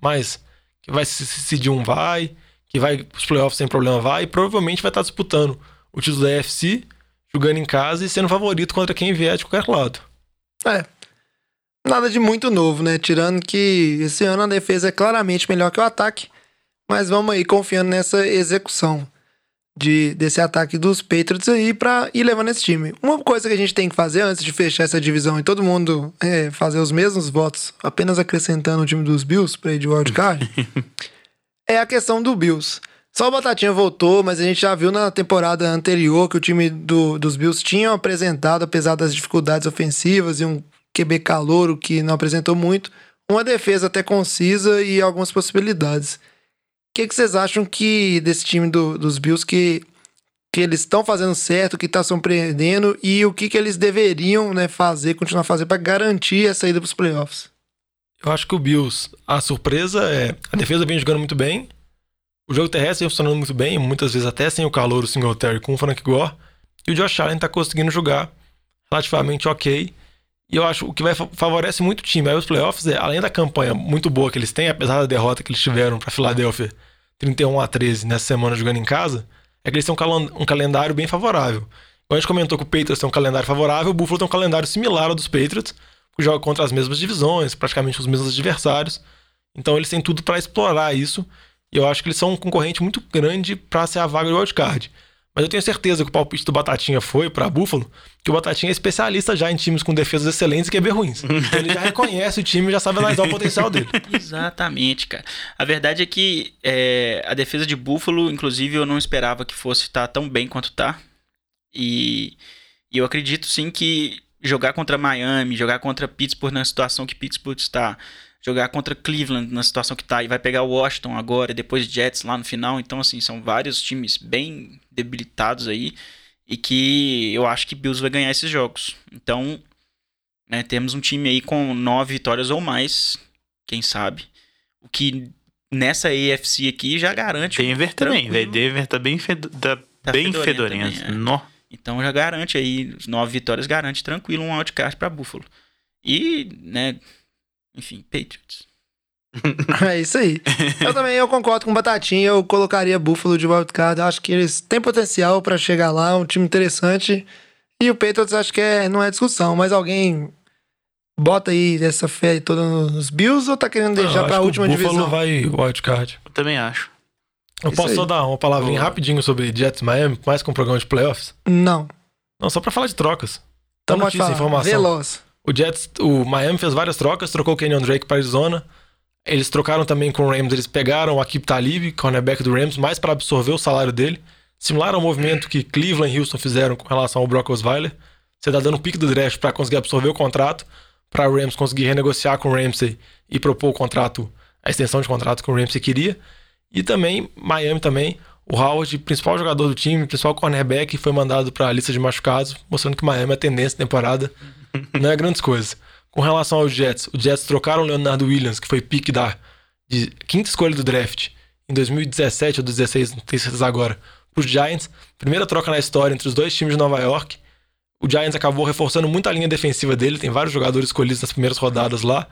Mas que vai se decidir um vai, que vai os playoffs sem problema vai, e provavelmente vai estar disputando o título da AFC, jogando em casa e sendo favorito contra quem vier de qualquer lado. É. Nada de muito novo, né? Tirando que esse ano a defesa é claramente melhor que o ataque. Mas vamos aí confiando nessa execução de, desse ataque dos Patriots aí pra ir levando esse time. Uma coisa que a gente tem que fazer antes de fechar essa divisão e todo mundo é, fazer os mesmos votos, apenas acrescentando o time dos Bills pra ir de wildcard, é a questão do Bills. Só o Batatinha voltou, mas a gente já viu na temporada anterior que o time do- dos Bills tinha apresentado, apesar das dificuldades ofensivas e um QB calouro que não apresentou muito, uma defesa até concisa e algumas possibilidades. O que, que vocês acham que desse time do- dos Bills que, que eles estão fazendo certo, que está surpreendendo e o que, que eles deveriam né, fazer, continuar fazendo para garantir a saída para os playoffs? Eu acho que o Bills, a surpresa é a defesa vem jogando muito bem, o jogo terrestre vem funcionando muito bem, muitas vezes até sem o calor, o Singletary com o Frank Gore, e o Josh Allen tá conseguindo jogar relativamente ok. E eu acho o que vai fa- favorece muito o time aí os playoffs é, além da campanha muito boa que eles têm, apesar da derrota que eles tiveram para Filadélfia 31 a 13 nessa semana jogando em casa, é que eles têm um, calendário bem favorável. Igual a gente comentou que o Patriots tem um calendário favorável, o Buffalo tem um calendário similar ao dos Patriots, que joga contra as mesmas divisões, praticamente os mesmos adversários. Então eles têm tudo para explorar isso. E eu acho que eles são um concorrente muito grande para ser a vaga do wildcard. Mas eu tenho certeza que o palpite do Batatinha foi para Buffalo, que o Batatinha é especialista já em times com defesas excelentes e QB ruins. Então ele já reconhece o time e já sabe analisar o potencial dele. Exatamente, cara. A verdade é que é, a defesa de Buffalo, inclusive, eu não esperava que fosse estar tão bem quanto tá. E, e eu acredito sim que jogar contra Miami, jogar contra Pittsburgh na situação que Pittsburgh está, jogar contra Cleveland na situação que tá, e vai pegar o Washington agora, depois Jets lá no final. Então, assim, são vários times bem debilitados aí. E que eu acho que Bills vai ganhar esses jogos. Então, né, temos um time aí com nove vitórias ou mais quem sabe. O que nessa AFC aqui já garante. Denver também, velho. Denver tá bem, fedo, tá Tá bem fedorento também, é. Então já garante aí, nove vitórias garante tranquilo um wildcard pra Buffalo. E, né, enfim, Patriots. É isso aí. Eu também eu concordo com o Batatinha, eu colocaria Buffalo de wildcard. Eu acho que eles têm potencial pra chegar lá, um time interessante. E o Patriots acho que é, não é discussão, mas alguém bota aí essa fé toda nos Bills ou tá querendo deixar Eu pra acho que última o Buffalo divisão? vai wildcard. Eu também acho. Eu Isso posso aí. só dar uma palavrinha Boa. rapidinho sobre Jets Miami, mais com um programa de playoffs? Não. Não, só pra falar de trocas. Então Tá notícia, falar. informação. Veloz. O Jets, o Miami fez várias trocas, trocou o Kenyon Drake para Arizona. Eles trocaram também com o Rams, eles pegaram o Akib Talib, cornerback do Rams, mais para absorver o salário dele. Similar ao movimento que Cleveland e Houston fizeram com relação ao Brock Osweiler. Você tá dando um pique do draft para conseguir absorver o contrato, para o Rams conseguir renegociar com o Ramsey e propor o contrato, a extensão de contrato que o Ramsey queria. E também, Miami também, o Howard, principal jogador do time, principal cornerback, foi mandado para a lista de machucados, mostrando que Miami é a tendência da temporada não é grandes coisas. Com relação aos Jets, os Jets trocaram o Leonardo Williams, que foi pique da quinta escolha do draft em 2017 ou 2016, não tenho certeza agora, para os Giants. Primeira troca na história entre os dois times de Nova York. O Giants acabou reforçando muito a linha defensiva dele, tem vários jogadores escolhidos nas primeiras rodadas lá.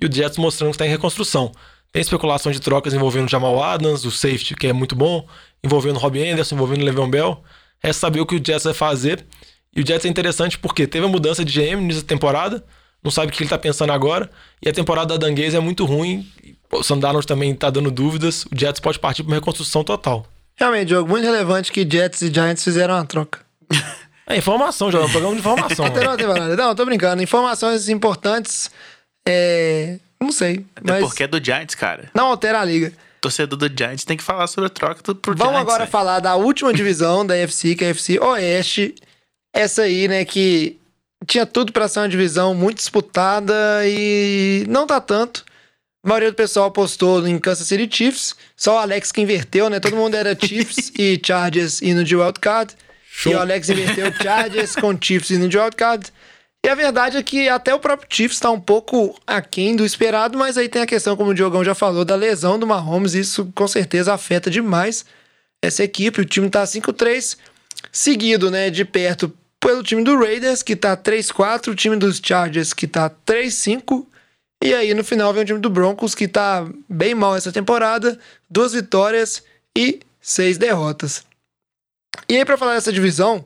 E o Jets mostrando que está em reconstrução. Tem especulação de trocas envolvendo Jamal Adams, o safety, que é muito bom, envolvendo Robbie Anderson, envolvendo Le'Veon Bell. Resta saber o que o Jets vai fazer. E o Jets é interessante porque teve a mudança de GM nessa temporada, não sabe o que ele tá pensando agora, e a temporada da Danguês é muito ruim. O Sandarnold também tá dando dúvidas. O Jets pode partir para uma reconstrução total. Realmente, jogo muito relevante que Jets e Giants fizeram uma troca. É informação, já é um programa de informação. Não temporada. Não, tô brincando. Informações importantes. É. Não sei. Até Mas porque é do Giants, cara. não altera a liga. Torcedor do Giants tem que falar sobre a troca do pro Vamos Giants, agora velho. falar da última divisão da UFC, que é a UFC Oeste. Essa aí, né, que tinha tudo pra ser uma divisão muito disputada e não tá tanto. A maioria do pessoal apostou em Kansas City Chiefs. Só o Alex que inverteu, né? Todo mundo era Chiefs e Chargers indo de wildcard. E o Alex inverteu Chargers com Chiefs indo de wildcard. E a verdade é que até o próprio Chiefs tá um pouco aquém do esperado, mas aí tem a questão, como o Diogão já falou, da lesão do Mahomes. Isso com certeza afeta demais essa equipe. O time tá 5-3, seguido, né, de perto pelo time do Raiders, que tá 3-4, o time dos Chargers, que tá 3-5. E aí, no final, vem o time do Broncos, que tá bem mal essa temporada. Duas vitórias e seis derrotas. E aí, pra falar dessa divisão,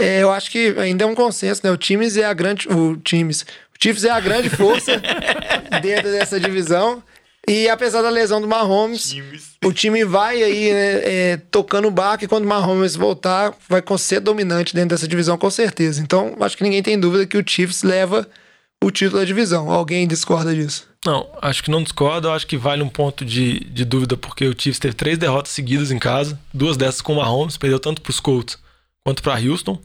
é, eu acho que ainda é um consenso, né? O Times é a grande. O Times. O Chiefs é a grande força dentro dessa divisão. E apesar da lesão do Mahomes, o time vai aí, né, é, tocando o barco e quando o Mahomes voltar, vai ser dominante dentro dessa divisão, com certeza. Então, acho que ninguém tem dúvida que o Chiefs leva o título da divisão. Alguém discorda disso? Não, acho que não discordo. Eu acho que vale um ponto de, de dúvida, porque o Chiefs teve três derrotas seguidas em casa, duas dessas com o Mahomes, perdeu tanto para os Colts quanto para Houston,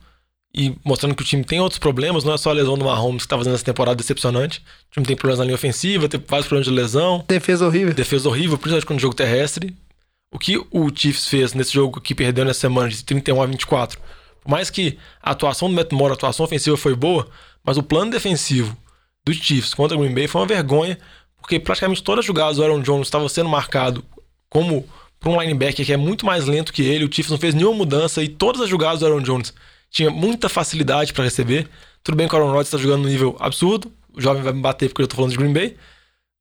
e mostrando que o time tem outros problemas, não é só a lesão do Mahomes que está fazendo essa temporada decepcionante. O time tem problemas na linha ofensiva, tem vários problemas de lesão, Defesa horrível. defesa horrível, principalmente no jogo terrestre. O que o Chiefs fez nesse jogo que perdeu nessa semana de 31 a 24, por mais que a atuação do Matt Moore, a atuação ofensiva foi boa, mas o plano defensivo do Chiefs contra o Green Bay foi uma vergonha, porque praticamente todas as jogadas do Aaron Jones estavam sendo marcado como por um linebacker que é muito mais lento que ele. O Chiefs não fez nenhuma mudança e todas as jogadas do Aaron Jones tinha muita facilidade para receber. Tudo bem que o Aaron Rodgers está jogando no nível absurdo, o jovem vai me bater porque eu tô falando de Green Bay,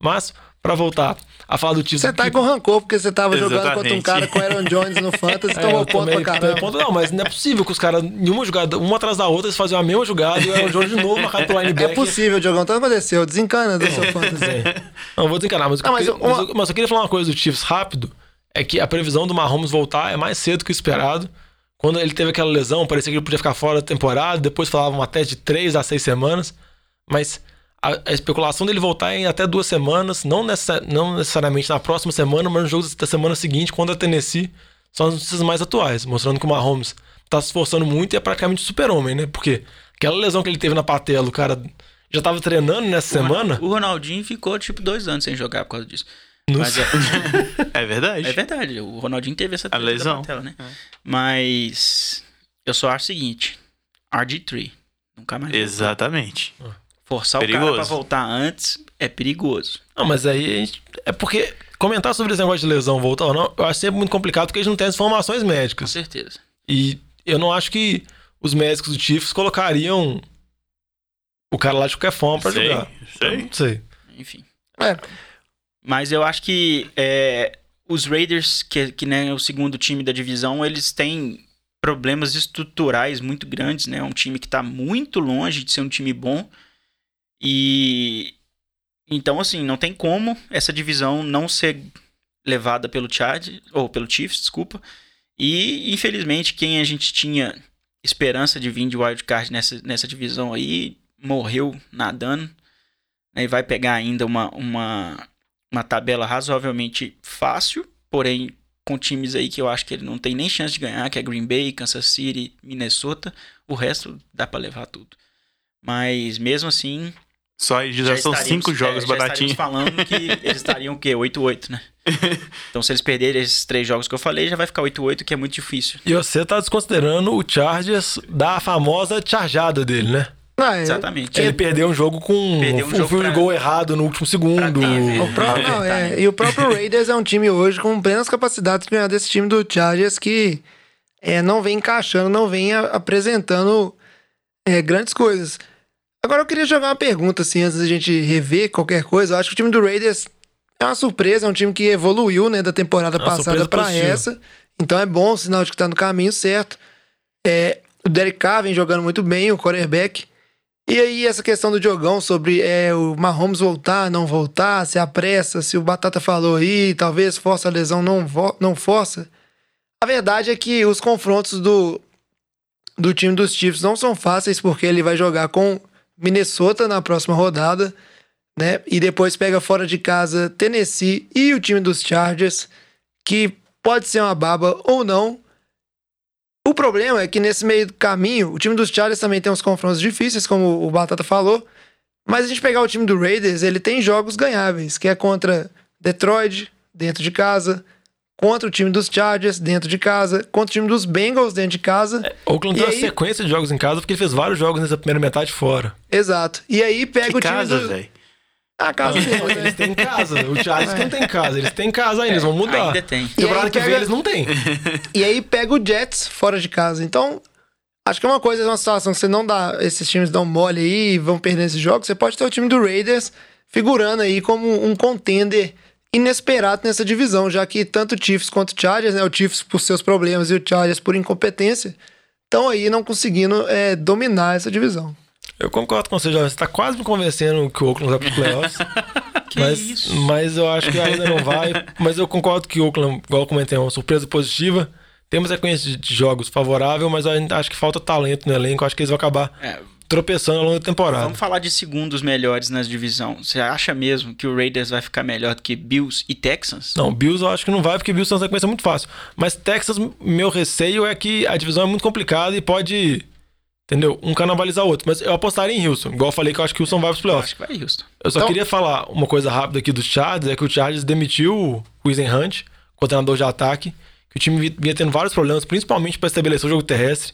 mas para voltar a falar do Chiefs, Você tá que- com rancor porque você tava jogando contra um Exatamente. cara com Aaron Jones no Fantasy e é, tomou eu ponto tomei- pra caramba. ponto, não, mas não é possível que os caras, em uma jogada, uma atrás da outra, eles faziam a mesma jogada e o Aaron Jones de novo marcado pelo É linebacker. possível, Diogão. Então aconteceu. Desencana do seu Fantasy. Não, vou desencanar, mas, o que Não, eu mas queria- uma- mas eu- mas eu queria falar uma coisa do Chiefs rápido, é que a previsão do Mahomes voltar é mais cedo que o esperado. Quando ele teve aquela lesão, parecia que ele podia ficar fora da temporada, depois falavam até de 3 a 6 semanas, mas a, a especulação dele voltar é em até duas semanas, não, necessa- não necessariamente na próxima semana, mas no jogo da semana seguinte, quando a Tennessee, são as notícias mais atuais, mostrando que o Mahomes tá se esforçando muito e é praticamente super-homem, né? Porque aquela lesão que ele teve na patela, o cara já tava treinando nessa semana. O Ronaldinho ficou tipo dois anos sem jogar por causa disso. Mas é, É verdade. é verdade, o Ronaldinho teve essa A lesão. patela, né? Mas eu só acho o seguinte: RG3 nunca mais. Exatamente. Forçar o cara Perigoso. pra voltar antes é perigoso. Não, mas aí a gente- é porque comentar sobre esse negócio de lesão voltar ou não, eu acho sempre muito complicado porque a gente não tem as informações Com médicas. certeza. E eu não acho que os médicos do Chiefs colocariam o cara lá de qualquer forma pra Sei, jogar. sei. Eu Não sei. Enfim. É. Mas eu acho que é, os Raiders, que, que né, é o segundo time da divisão, eles têm problemas estruturais muito grandes, né? É um time que tá muito longe de ser um time bom. E então assim, não tem como essa divisão não ser levada pelo Chad ou pelo Chiefs, desculpa. E infelizmente quem a gente tinha esperança de vir de wildcard nessa, nessa divisão aí morreu nadando. né, E vai pegar ainda uma, uma, uma tabela razoavelmente fácil, porém com times aí que eu acho que ele não tem nem chance de ganhar, que é Green Bay, Kansas City, Minnesota. O resto dá pra levar tudo. Mas mesmo assim, Só aí já, são estaríamos- cinco jogos é, já baratinhos. estaríamos falando que eles estariam o quê? 8-8, né? então se eles perderem esses três jogos que eu falei, já vai ficar 8-8, que é muito difícil. E você tá desconsiderando o Chargers da famosa charjada dele, né? Não, é- Exatamente. Ele perdeu um jogo com Perdeu um um, jogo field goal errado no último segundo. O pró- não, é, e o próprio Raiders é um time hoje com plenas capacidades de ganhar desse time do Chargers que é, não vem encaixando, não vem a- apresentando é, grandes coisas. Agora eu queria jogar uma pergunta assim, antes da gente rever qualquer coisa. Eu acho que o time do Raiders é uma surpresa, é um time que evoluiu né, da temporada É passada positiva. essa. Então é bom, sinal de que tá no caminho certo. É, o Derek Carr vem jogando muito bem, o quarterback. E aí, essa questão do Diogão sobre é, o Mahomes voltar, não voltar, se apressa, se o Batata falou aí, talvez força a lesão, não, não força. A verdade é que os confrontos do, do time dos Chiefs não são fáceis, porque ele vai jogar com Minnesota na próxima rodada, né? E depois pega fora de casa Tennessee e o time dos Chargers, que pode ser uma baba ou não. O problema é que nesse meio do caminho, o time dos Chargers também tem uns confrontos difíceis, como o Batata falou. Mas a gente pegar o time do Raiders, ele tem jogos ganháveis, que é contra Detroit, dentro de casa, contra o time dos Chargers, dentro de casa, contra o time dos Bengals, dentro de casa. Oakland E tem uma aí- sequência de jogos em casa porque ele fez vários jogos nessa primeira metade fora. Exato. E aí pega Que o time casa, do... velho. A casa deles, Eles têm casa. O Chargers que não tem casa. Eles têm casa ainda, eles vão mudar. Ainda tem. Temporada E que vem pega- eles não têm. E aí pega o Jets fora de casa. Então, acho que é uma coisa, é uma situação que você não dá. Esses times dão mole aí e vão perder esses jogos. Você pode ter o time do Raiders figurando aí como um contender inesperado nessa divisão, já que tanto o Chiefs quanto o Chargers, né? O Chiefs por seus problemas e o Chargers por incompetência, estão aí não conseguindo é, dominar essa divisão. Eu concordo com você, Jovem. Você tá quase me convencendo que o Oakland vai pros playoffs. Que mas, isso? mas eu acho que ainda não vai. Mas eu concordo que o Oakland, igual eu comentei, é uma surpresa positiva. Tem uma sequência de- jogos favorável, mas acho que falta talento no elenco. Acho que eles vão acabar É, tropeçando ao longo da temporada. vamos falar de segundos melhores na divisão. Você acha mesmo que o Raiders vai ficar melhor do que Bills e Texans? Não, Bills eu acho que não vai, porque Bills tem uma sequência muito fácil. Mas Texas, meu receio é que a divisão é muito complicada e pode, entendeu? Um canibalizar o outro. Mas eu apostaria em Houston. Igual eu falei que eu acho que Houston vai pros Eu playoffs. acho que vai Houston. Eu só Então- queria falar uma coisa rápida aqui dos Chargers, é que o Chargers demitiu o Hunt, coordenador de ataque, que o time vi- vinha tendo vários problemas, principalmente para estabelecer o jogo terrestre.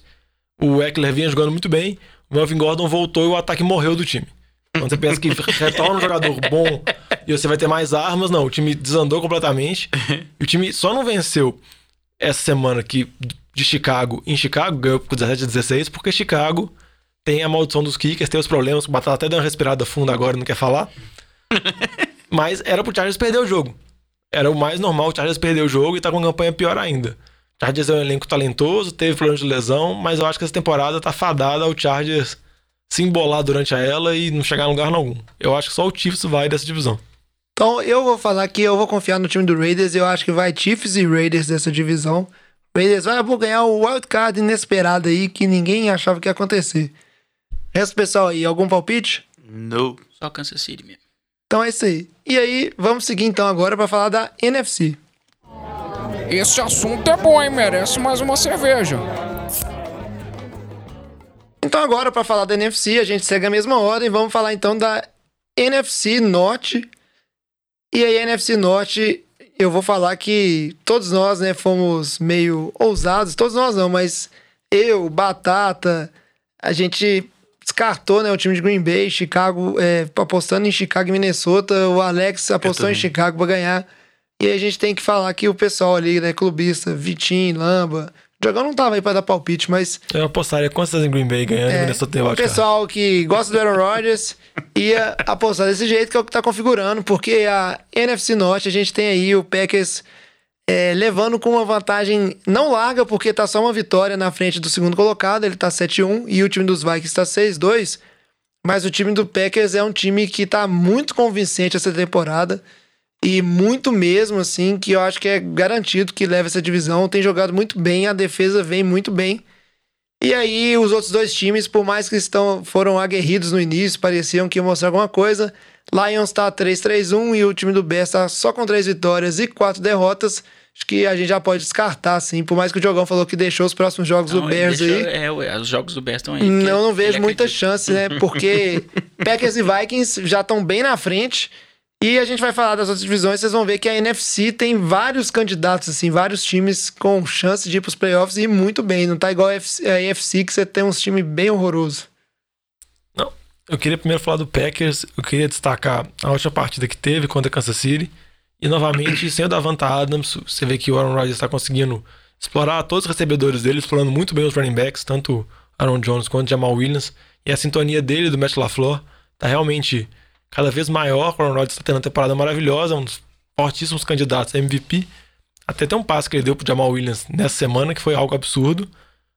O Eckler vinha jogando muito bem, o Melvin Gordon voltou e o ataque morreu do time. Quando você pensa que retorna um jogador bom e você vai ter mais armas, não, o time desandou completamente. E o time só não venceu essa semana aqui de Chicago em Chicago, ganhou por 17 a 16, porque Chicago tem a maldição dos kickers, tem os problemas, o Batata até deu uma respirada funda agora e não quer falar. Mas era pro Chargers perder o jogo. Era o mais normal o Chargers perder o jogo e tá com uma campanha pior ainda. O Chargers é um elenco talentoso, teve problemas de lesão, mas eu acho que essa temporada tá fadada ao Chargers se embolar durante a ela e não chegar em lugar algum. Eu acho que só o Chiefs vai dessa divisão. Então eu vou falar que eu vou confiar no time do Raiders. Eu acho que vai Chiefs e Raiders dessa divisão. Vai vou ganhar o wildcard inesperado aí que ninguém achava que ia acontecer. Resto pessoal aí, algum palpite? No. Só Kansas City mesmo. Então é isso aí. E aí, vamos seguir então agora para falar da NFC. Esse assunto é bom, hein? Merece mais uma cerveja. Então agora para falar da NFC, a gente segue a mesma ordem, vamos falar então da NFC Norte. E aí a NFC Norte, eu vou falar que todos nós, né, fomos meio ousados, todos nós não, mas eu, Batata, a gente descartou, né, o time de Green Bay, Chicago, é, apostando em Chicago e Minnesota, o Alex apostou em. Chicago pra ganhar. E a gente tem que falar que o pessoal ali, né, clubista, Vitinho, Lamba, o Jogão não tava aí pra dar palpite, mas Eu apostaria com certeza em Green Bay ganhando é, Minnesota o pessoal que gosta do Aaron Rodgers ia apostar desse jeito que é o que tá configurando, porque a NFC Norte, a gente tem aí o Packers é, levando com uma vantagem não larga, porque tá só uma vitória na frente do segundo colocado, ele tá 7-1 e o time dos Vikings tá 6-2. Mas o time do Packers é um time que tá muito convincente essa temporada. E muito mesmo, assim, que eu acho que é garantido que leva essa divisão. Tem jogado muito bem, a defesa vem muito bem. E aí, os outros dois times, por mais que estão, foram aguerridos no início, pareciam que iam mostrar alguma coisa. Lions tá 3-3-1 e o time do Bears tá só com três vitórias e quatro derrotas. Acho que a gente já pode descartar, assim. Por mais que o Jogão falou que deixou os próximos jogos do Não, ele Bears deixou- aí. É, os jogos do Bears estão aí. Não, não vejo muita acredita. chance, né? Porque Packers e Vikings já estão bem na frente. E a gente vai falar das outras divisões, vocês vão ver que a NFC tem vários candidatos, assim, vários times com chance de ir pros playoffs e muito bem. Não tá igual a AFC que você tem uns times bem horrorosos. Eu queria primeiro falar do Packers, eu queria destacar a última partida que teve contra Kansas City. E novamente, sem o Davanta Adams, você vê que o Aaron Rodgers está conseguindo explorar todos os recebedores dele, explorando muito bem os running backs, tanto Aaron Jones quanto Jamal Williams. E a sintonia dele do Matt LaFleur tá realmente cada vez maior. O Aaron Rodgers está tendo uma temporada maravilhosa, um dos fortíssimos candidatos a MVP. Até tem um passe que ele deu pro Jamal Williams nessa semana, que foi algo absurdo.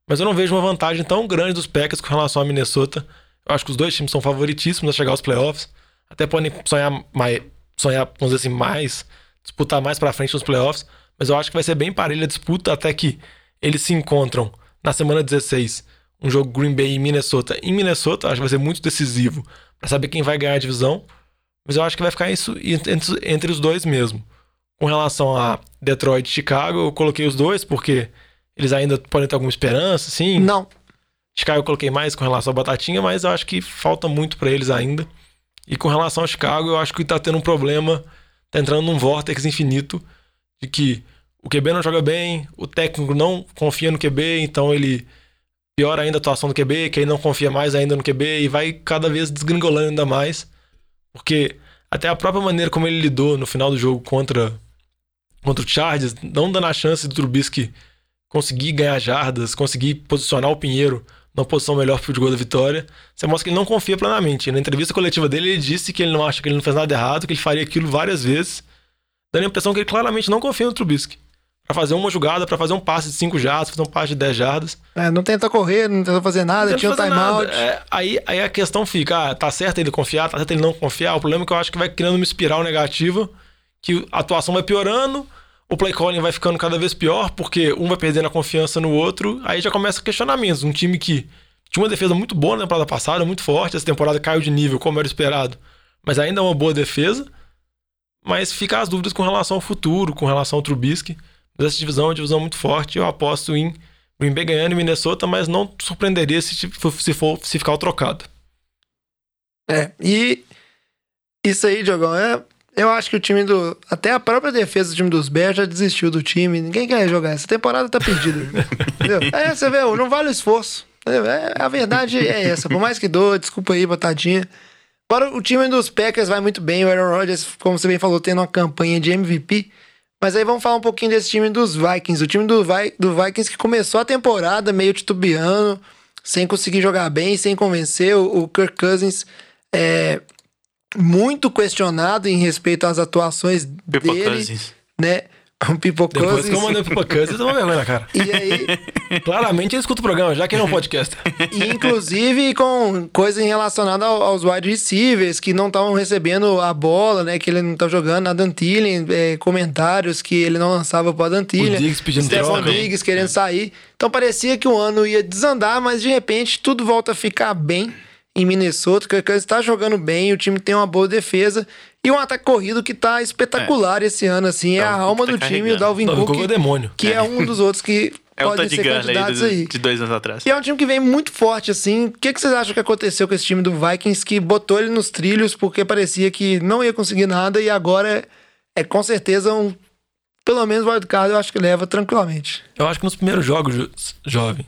Mas eu não vejo uma vantagem tão grande dos Packers com relação a Minnesota. Eu acho que os dois times são favoritíssimos a chegar aos playoffs. Até podem sonhar mais, sonhar, vamos dizer assim, mais, disputar mais pra frente nos playoffs. Mas eu acho que vai ser bem parelha a disputa até que eles se encontram na semana 16. Um jogo Green Bay e Minnesota. Em Minnesota, acho que vai ser muito decisivo pra saber quem vai ganhar a divisão. Mas eu acho que vai ficar isso entre, entre os dois mesmo. Com relação a Detroit e Chicago, eu coloquei os dois porque eles ainda podem ter alguma esperança, sim. Não. Chicago eu coloquei mais com relação à Batatinha, mas eu acho que falta muito pra eles ainda. E com relação ao Chicago, eu acho que tá tendo um problema, tá entrando num vórtex infinito de que o QB não joga bem, o técnico não confia no QB, então ele piora ainda a atuação do QB, que ele não confia mais ainda no QB e vai cada vez desgringolando ainda mais. Porque até a própria maneira como ele lidou no final do jogo contra, contra o Chargers, não dando a chance do Trubisky conseguir ganhar jardas, conseguir posicionar o Pinheiro numa posição melhor pro gol da vitória, você mostra que ele não confia plenamente. Na entrevista coletiva dele, ele disse que ele não acha que ele não fez nada errado, que ele faria aquilo várias vezes, dando a impressão que ele claramente não confia no Trubisky. Pra fazer uma jogada, pra fazer um passe de 5 jardas, fazer um passe de 10 jardas. É, não tenta correr, não tenta fazer nada, tinha um timeout. É, aí, aí a questão fica, ah, tá certo ele confiar, tá certo ele não confiar. O problema é que eu acho que vai criando uma espiral negativa, que a atuação vai piorando, o play calling vai ficando cada vez pior, porque um vai perdendo a confiança no outro, aí já começa questionamentos. Um time que tinha uma defesa muito boa na temporada passada, muito forte, essa temporada caiu de nível, como era esperado, mas ainda é uma boa defesa, mas fica as dúvidas com relação ao futuro, com relação ao Trubisky. Mas essa divisão é uma divisão muito forte, eu aposto em Green Bay ganhando em Minnesota, mas não surpreenderia se, se for se ficar o trocado. É, e isso aí, Diogão, é. Eu acho que o time do. Até a própria defesa do time dos Bears já desistiu do time. Ninguém quer jogar. Essa temporada tá perdida. entendeu? É, você vê, não vale o esforço. É, a verdade é essa. Por mais que doa, desculpa aí, botadinha. Agora, o time dos Packers vai muito bem. O Aaron Rodgers, como você bem falou, tendo uma campanha de MVP. Mas aí vamos falar um pouquinho desse time dos Vikings. O time do, Vi- do Vikings que começou a temporada meio titubeando, sem conseguir jogar bem, sem convencer. O, o Kirk Cousins é muito questionado em respeito às atuações Pipa dele, Cousins. né? O Pipo Depois Cousins. que eu mandei eu uma vergonha na cara. E aí, Claramente ele escuta o programa, já que ele é um podcast. E, inclusive com coisa relacionada ao- aos wide receivers que não estavam recebendo a bola, né? Que ele não tá jogando. Adam Thielen, é, comentários que ele não lançava pro Adam Thielen. O Diggs pedindo troca. Diggs querendo sair. Então parecia que o ano ia desandar, mas de repente tudo volta a ficar bem em Minnesota. O Kirk Cousins está jogando bem, o time tem uma boa defesa. E um ataque corrido que tá espetacular esse ano, assim. É a Dalvin alma Cook do tá time, o. Dalvin Não, Cook, ficou o demônio. que é um dos outros que É o podem ser Gurley candidatos aí de dois anos atrás. E é um time que vem muito forte, assim. O que, que vocês acham que aconteceu com esse time do Vikings que botou ele nos trilhos porque parecia que não ia conseguir nada e agora é, é com certeza um. Pelo menos o wildcard eu acho que leva tranquilamente. Eu acho que nos primeiros jogos, jo- jovem,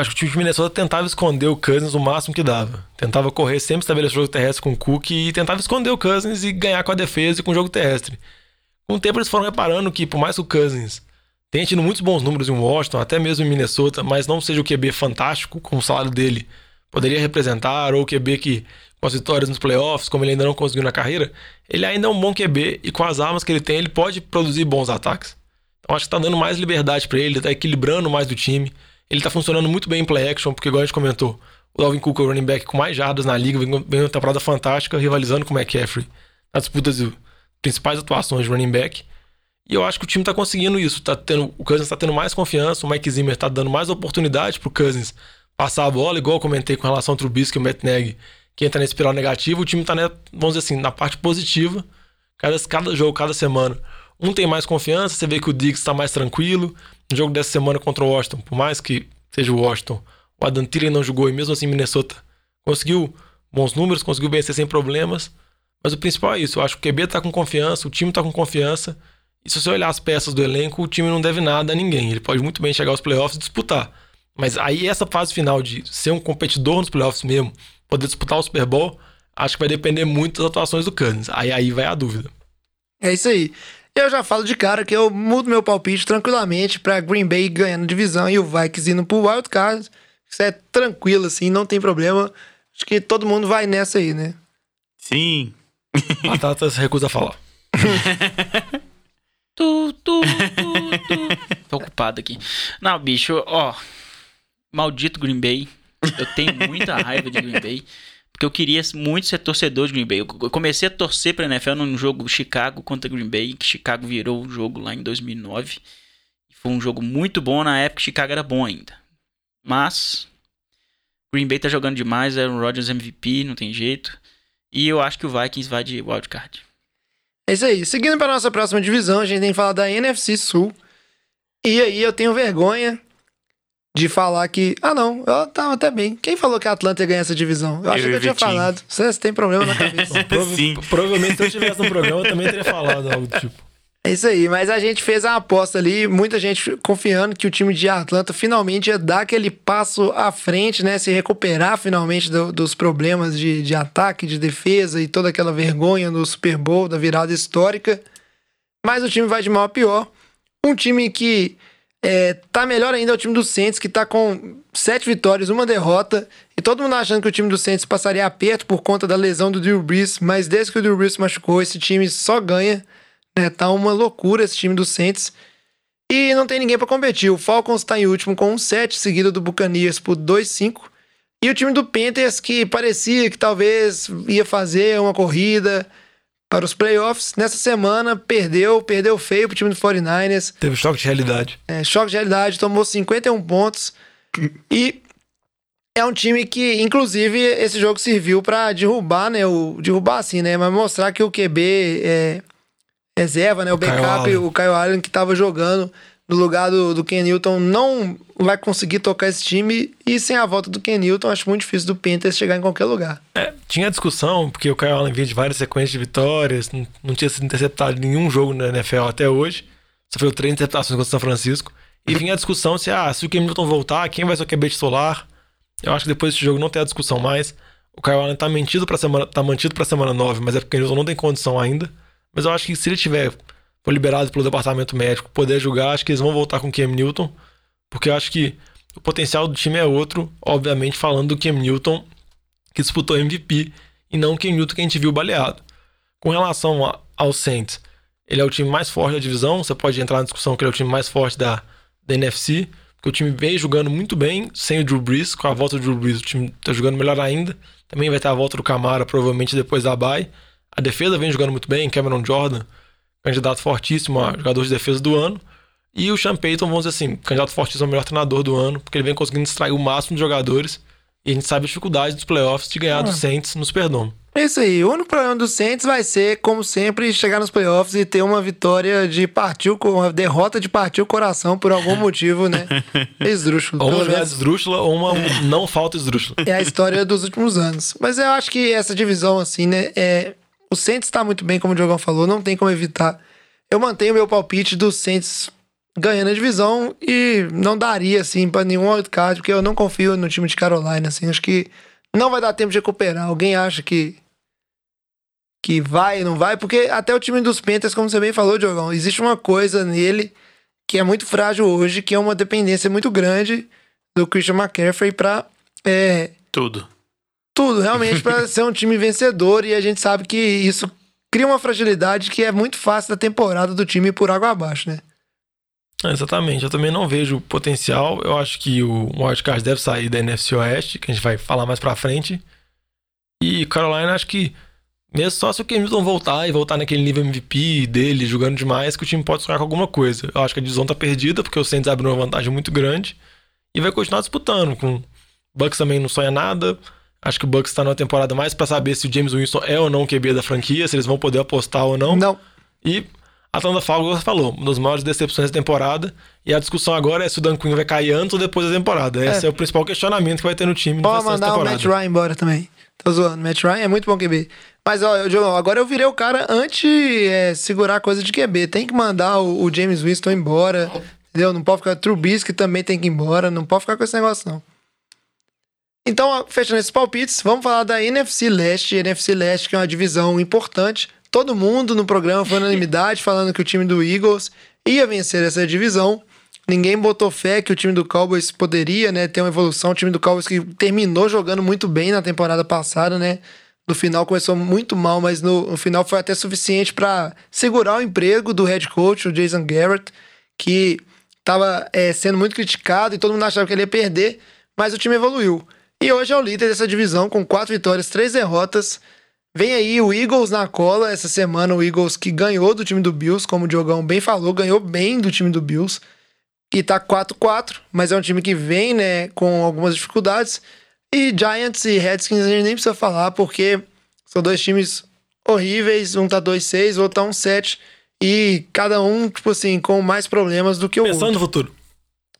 Acho que o time de Minnesota tentava esconder o Cousins o máximo que dava. Tentava correr sempre, estabelecer o jogo terrestre com o Cook e tentava esconder o Cousins e ganhar com a defesa e com o jogo terrestre. Com o tempo eles foram reparando que, por mais que o Cousins tenha tido muitos bons números em Washington, até mesmo em Minnesota, mas não seja o QB fantástico, com o salário dele poderia representar, ou o QB que, com as vitórias nos playoffs, como ele ainda não conseguiu na carreira, ele ainda é um bom QB e com as armas que ele tem, ele pode produzir bons ataques. Então acho que tá dando mais liberdade para ele, tá equilibrando mais do time. Ele tá funcionando muito bem em play action, porque igual a gente comentou, o Dalvin Cook é o running back com mais jardas na liga, vem, uma temporada fantástica, rivalizando com o McCaffrey nas disputas de principais atuações de running back. E eu acho que o time tá conseguindo isso. Tá tendo, o Cousins tá tendo mais confiança, o Mike Zimmer tá dando mais oportunidade pro Cousins passar a bola, igual eu comentei com relação ao Trubisky e o Matt Nagy, que entra na espiral negativa, o time tá, né, vamos dizer assim, na parte positiva. Cada, cada jogo, cada semana. Um tem mais confiança, você vê que o Diggs está mais tranquilo. No jogo dessa semana contra o Washington, por mais que seja o Washington, o Adam Thielen não jogou e mesmo assim Minnesota conseguiu bons números, conseguiu vencer sem problemas. Mas o principal é isso, eu acho que o QB tá com confiança, o time tá com confiança. E se você olhar as peças do elenco, o time não deve nada a ninguém. Ele pode muito bem chegar aos playoffs e disputar. Mas aí essa fase final de ser um competidor nos playoffs mesmo, poder disputar o Super Bowl, acho que vai depender muito das atuações do Kansas. Aí aí vai a dúvida. É isso aí. Eu já falo de cara que eu mudo meu palpite tranquilamente para Green Bay ganhando divisão e o Vikings indo pro Wild Card. Isso é tranquilo, assim, não tem problema. Acho que todo mundo vai nessa aí, né? Sim. Batata se recusa a falar. Tu, tu, tu, tu. Tô ocupado aqui. Não, bicho, ó. Maldito Green Bay. Eu tenho muita raiva de Green Bay. Porque eu queria muito ser torcedor de Green Bay. Eu comecei a torcer pra NFL num jogo Chicago contra Green Bay, que Chicago virou o jogo lá em 2009. Foi um jogo muito bom na época, Chicago era bom ainda. Mas Green Bay tá jogando demais, Aaron Rodgers MVP, não tem jeito. E eu acho que o Vikings vai de wildcard. É isso aí. Seguindo para nossa próxima divisão, a gente tem que falar da NFC Sul. E aí eu tenho vergonha de falar que. Ah, não, eu tava até bem. Quem falou que a Atlanta ia ganhar essa divisão? Eu achei Eu que eu tinha Vitinho. falado. Vocês têm problema na cabeça. Prova- Sim. Provavelmente se eu estivesse no programa eu também teria falado algo do tipo. É isso aí, mas a gente fez a aposta ali, muita gente confiando que o time de Atlanta finalmente ia dar aquele passo à frente, né? Se recuperar finalmente do- dos problemas de, de ataque, de defesa e toda aquela vergonha no Super Bowl, da virada histórica. Mas o time vai de mal a pior. Um time que é, tá melhor ainda é o time do Saints, que tá com sete vitórias, uma derrota. E todo mundo achando que o time do Saints passaria aperto por conta da lesão do Drew Brees. Mas desde que o Drew Brees machucou, esse time só ganha. Né? Tá uma loucura esse time do Saints. E não tem ninguém pra competir. O Falcons tá em último com um 7, seguido do Buccaneers por 2-5. E o time do Panthers, que parecia que talvez ia fazer uma corrida para os playoffs, nessa semana perdeu, perdeu feio pro time do 49ers. Teve choque de realidade. É, choque de realidade, tomou 51 pontos. E é um time que, inclusive, esse jogo serviu pra derrubar, né? O, derrubar assim, né? Mas mostrar que o QB é reserva, né? O, Kyle backup, o Kyle Allen que tava jogando no lugar do, do Ken Newton, não vai conseguir tocar esse time. E sem a volta do Ken Newton, acho muito difícil do Panthers chegar em qualquer lugar. É, tinha discussão, porque o Kyle Allen vinha de várias sequências de vitórias, não, não tinha sido interceptado nenhum jogo na NFL até hoje. Sofreu três interceptações contra o São Francisco. E vinha a discussão se, ah, se o Cam Newton voltar, quem vai ser o QB titular? Eu acho que depois desse jogo não tem a discussão mais. O Kyle Allen tá, mentido pra semana, tá mantido pra semana 9, mas é porque o Newton não tem condição ainda. Mas eu acho que se ele tiver for liberado pelo departamento médico, poder jogar, acho que eles vão voltar com o Cam Newton. Porque eu acho que o potencial do time é outro, obviamente falando do Cam Newton, que disputou MVP, e não o Cam Newton que a gente viu baleado. Com relação ao Saints, ele é o time mais forte da divisão, você pode entrar na discussão que ele é o time mais forte da, da NFC, porque o time veio jogando muito bem sem o Drew Brees, com a volta do Drew Brees o time tá jogando melhor ainda, também vai ter a volta do Camara provavelmente depois da bye. A defesa vem jogando muito bem, Cameron Jordan, candidato fortíssimo a jogador de defesa do ano. E o Sean Payton, vamos dizer assim, candidato fortíssimo ao melhor treinador do ano, porque ele vem conseguindo extrair o máximo de jogadores. E a gente sabe a dificuldade dos playoffs de ganhar dos Saints no Superdome. É isso aí. O único problema do Saints vai ser, como sempre, chegar nos playoffs e ter uma vitória de co- uma derrota de partir o coração por algum motivo, né? Esdrúxulo. Ou uma jogada esdrúxula ou uma não falta esdrúxula. é a história dos últimos anos. Mas eu acho que essa divisão, assim, né? É... O Saints tá muito bem, como o Diogão falou, não tem como evitar. Eu mantenho meu palpite do Saints ganhando a divisão e não daria, assim, pra nenhum wildcard, porque eu não confio no time de Carolina, assim. Acho que não vai dar tempo de recuperar. Alguém acha que que vai, não vai, porque até o time dos Panthers, como você bem falou, Diogão, existe uma coisa nele que é muito frágil hoje, que é uma dependência muito grande do Christian McCaffrey pra é, Tudo. Tudo, realmente, pra ser um time vencedor. E a gente sabe que isso cria uma fragilidade que é muito fácil da temporada do time por água abaixo, né? É, Exatamente, eu também não vejo potencial. Eu acho que o Wildcard deve sair da NFC Oeste, que a gente vai falar mais pra frente. E Carolina, acho que mesmo só se o Cam Newton voltar e voltar naquele nível MVP dele, jogando demais, que o time pode sonhar com alguma coisa. Eu acho que a divisão tá perdida, porque o Saints abriu uma vantagem muito grande. E vai continuar disputando. Com o Bucks também não sonha nada. Acho que o Bucks tá numa temporada mais pra saber se o James Winston é ou não o QB da franquia, se eles vão poder apostar ou não. Não. E Atlanta Falcons você falou, uma das maiores decepções da temporada. E a discussão agora é se o Dan Quinn vai cair antes ou depois da temporada. Esse é, o principal questionamento que vai ter no time Pode mandar o temporada. Matt Ryan embora também. Tô zoando. Matt Ryan é muito bom QB. Mas, ó, Diogão, agora eu virei o cara anti é, segurar a coisa de QB. Tem que mandar o, o James Winston embora. Entendeu? Não pode ficar. Trubisky também tem que ir embora. Não pode ficar com esse negócio, não. Então, fechando esses palpites, vamos falar da NFC Leste. NFC Leste, que é uma divisão importante. Todo mundo no programa foi unanimidade falando que o time do Eagles ia vencer essa divisão. Ninguém botou fé que o time do Cowboys poderia, né, ter uma evolução. O time do Cowboys que terminou jogando muito bem na temporada passada, né? No final começou muito mal, mas no, no final foi até suficiente para segurar o emprego do head coach, o Jason Garrett, que estava sendo muito criticado e todo mundo achava que ele ia perder, mas o time evoluiu. E hoje é o líder dessa divisão com quatro vitórias, três derrotas. Vem aí o Eagles na cola essa semana, o Eagles que ganhou do time do Bills, como o Diogão bem falou, ganhou bem do time do Bills. E tá 4-4, mas é um time que vem, né, com algumas dificuldades. E Giants e Redskins a gente nem precisa falar, porque são dois times horríveis. Um tá 2-6, o outro tá 1-7. E cada um, tipo assim, com mais problemas do que o Pensando no outro. futuro.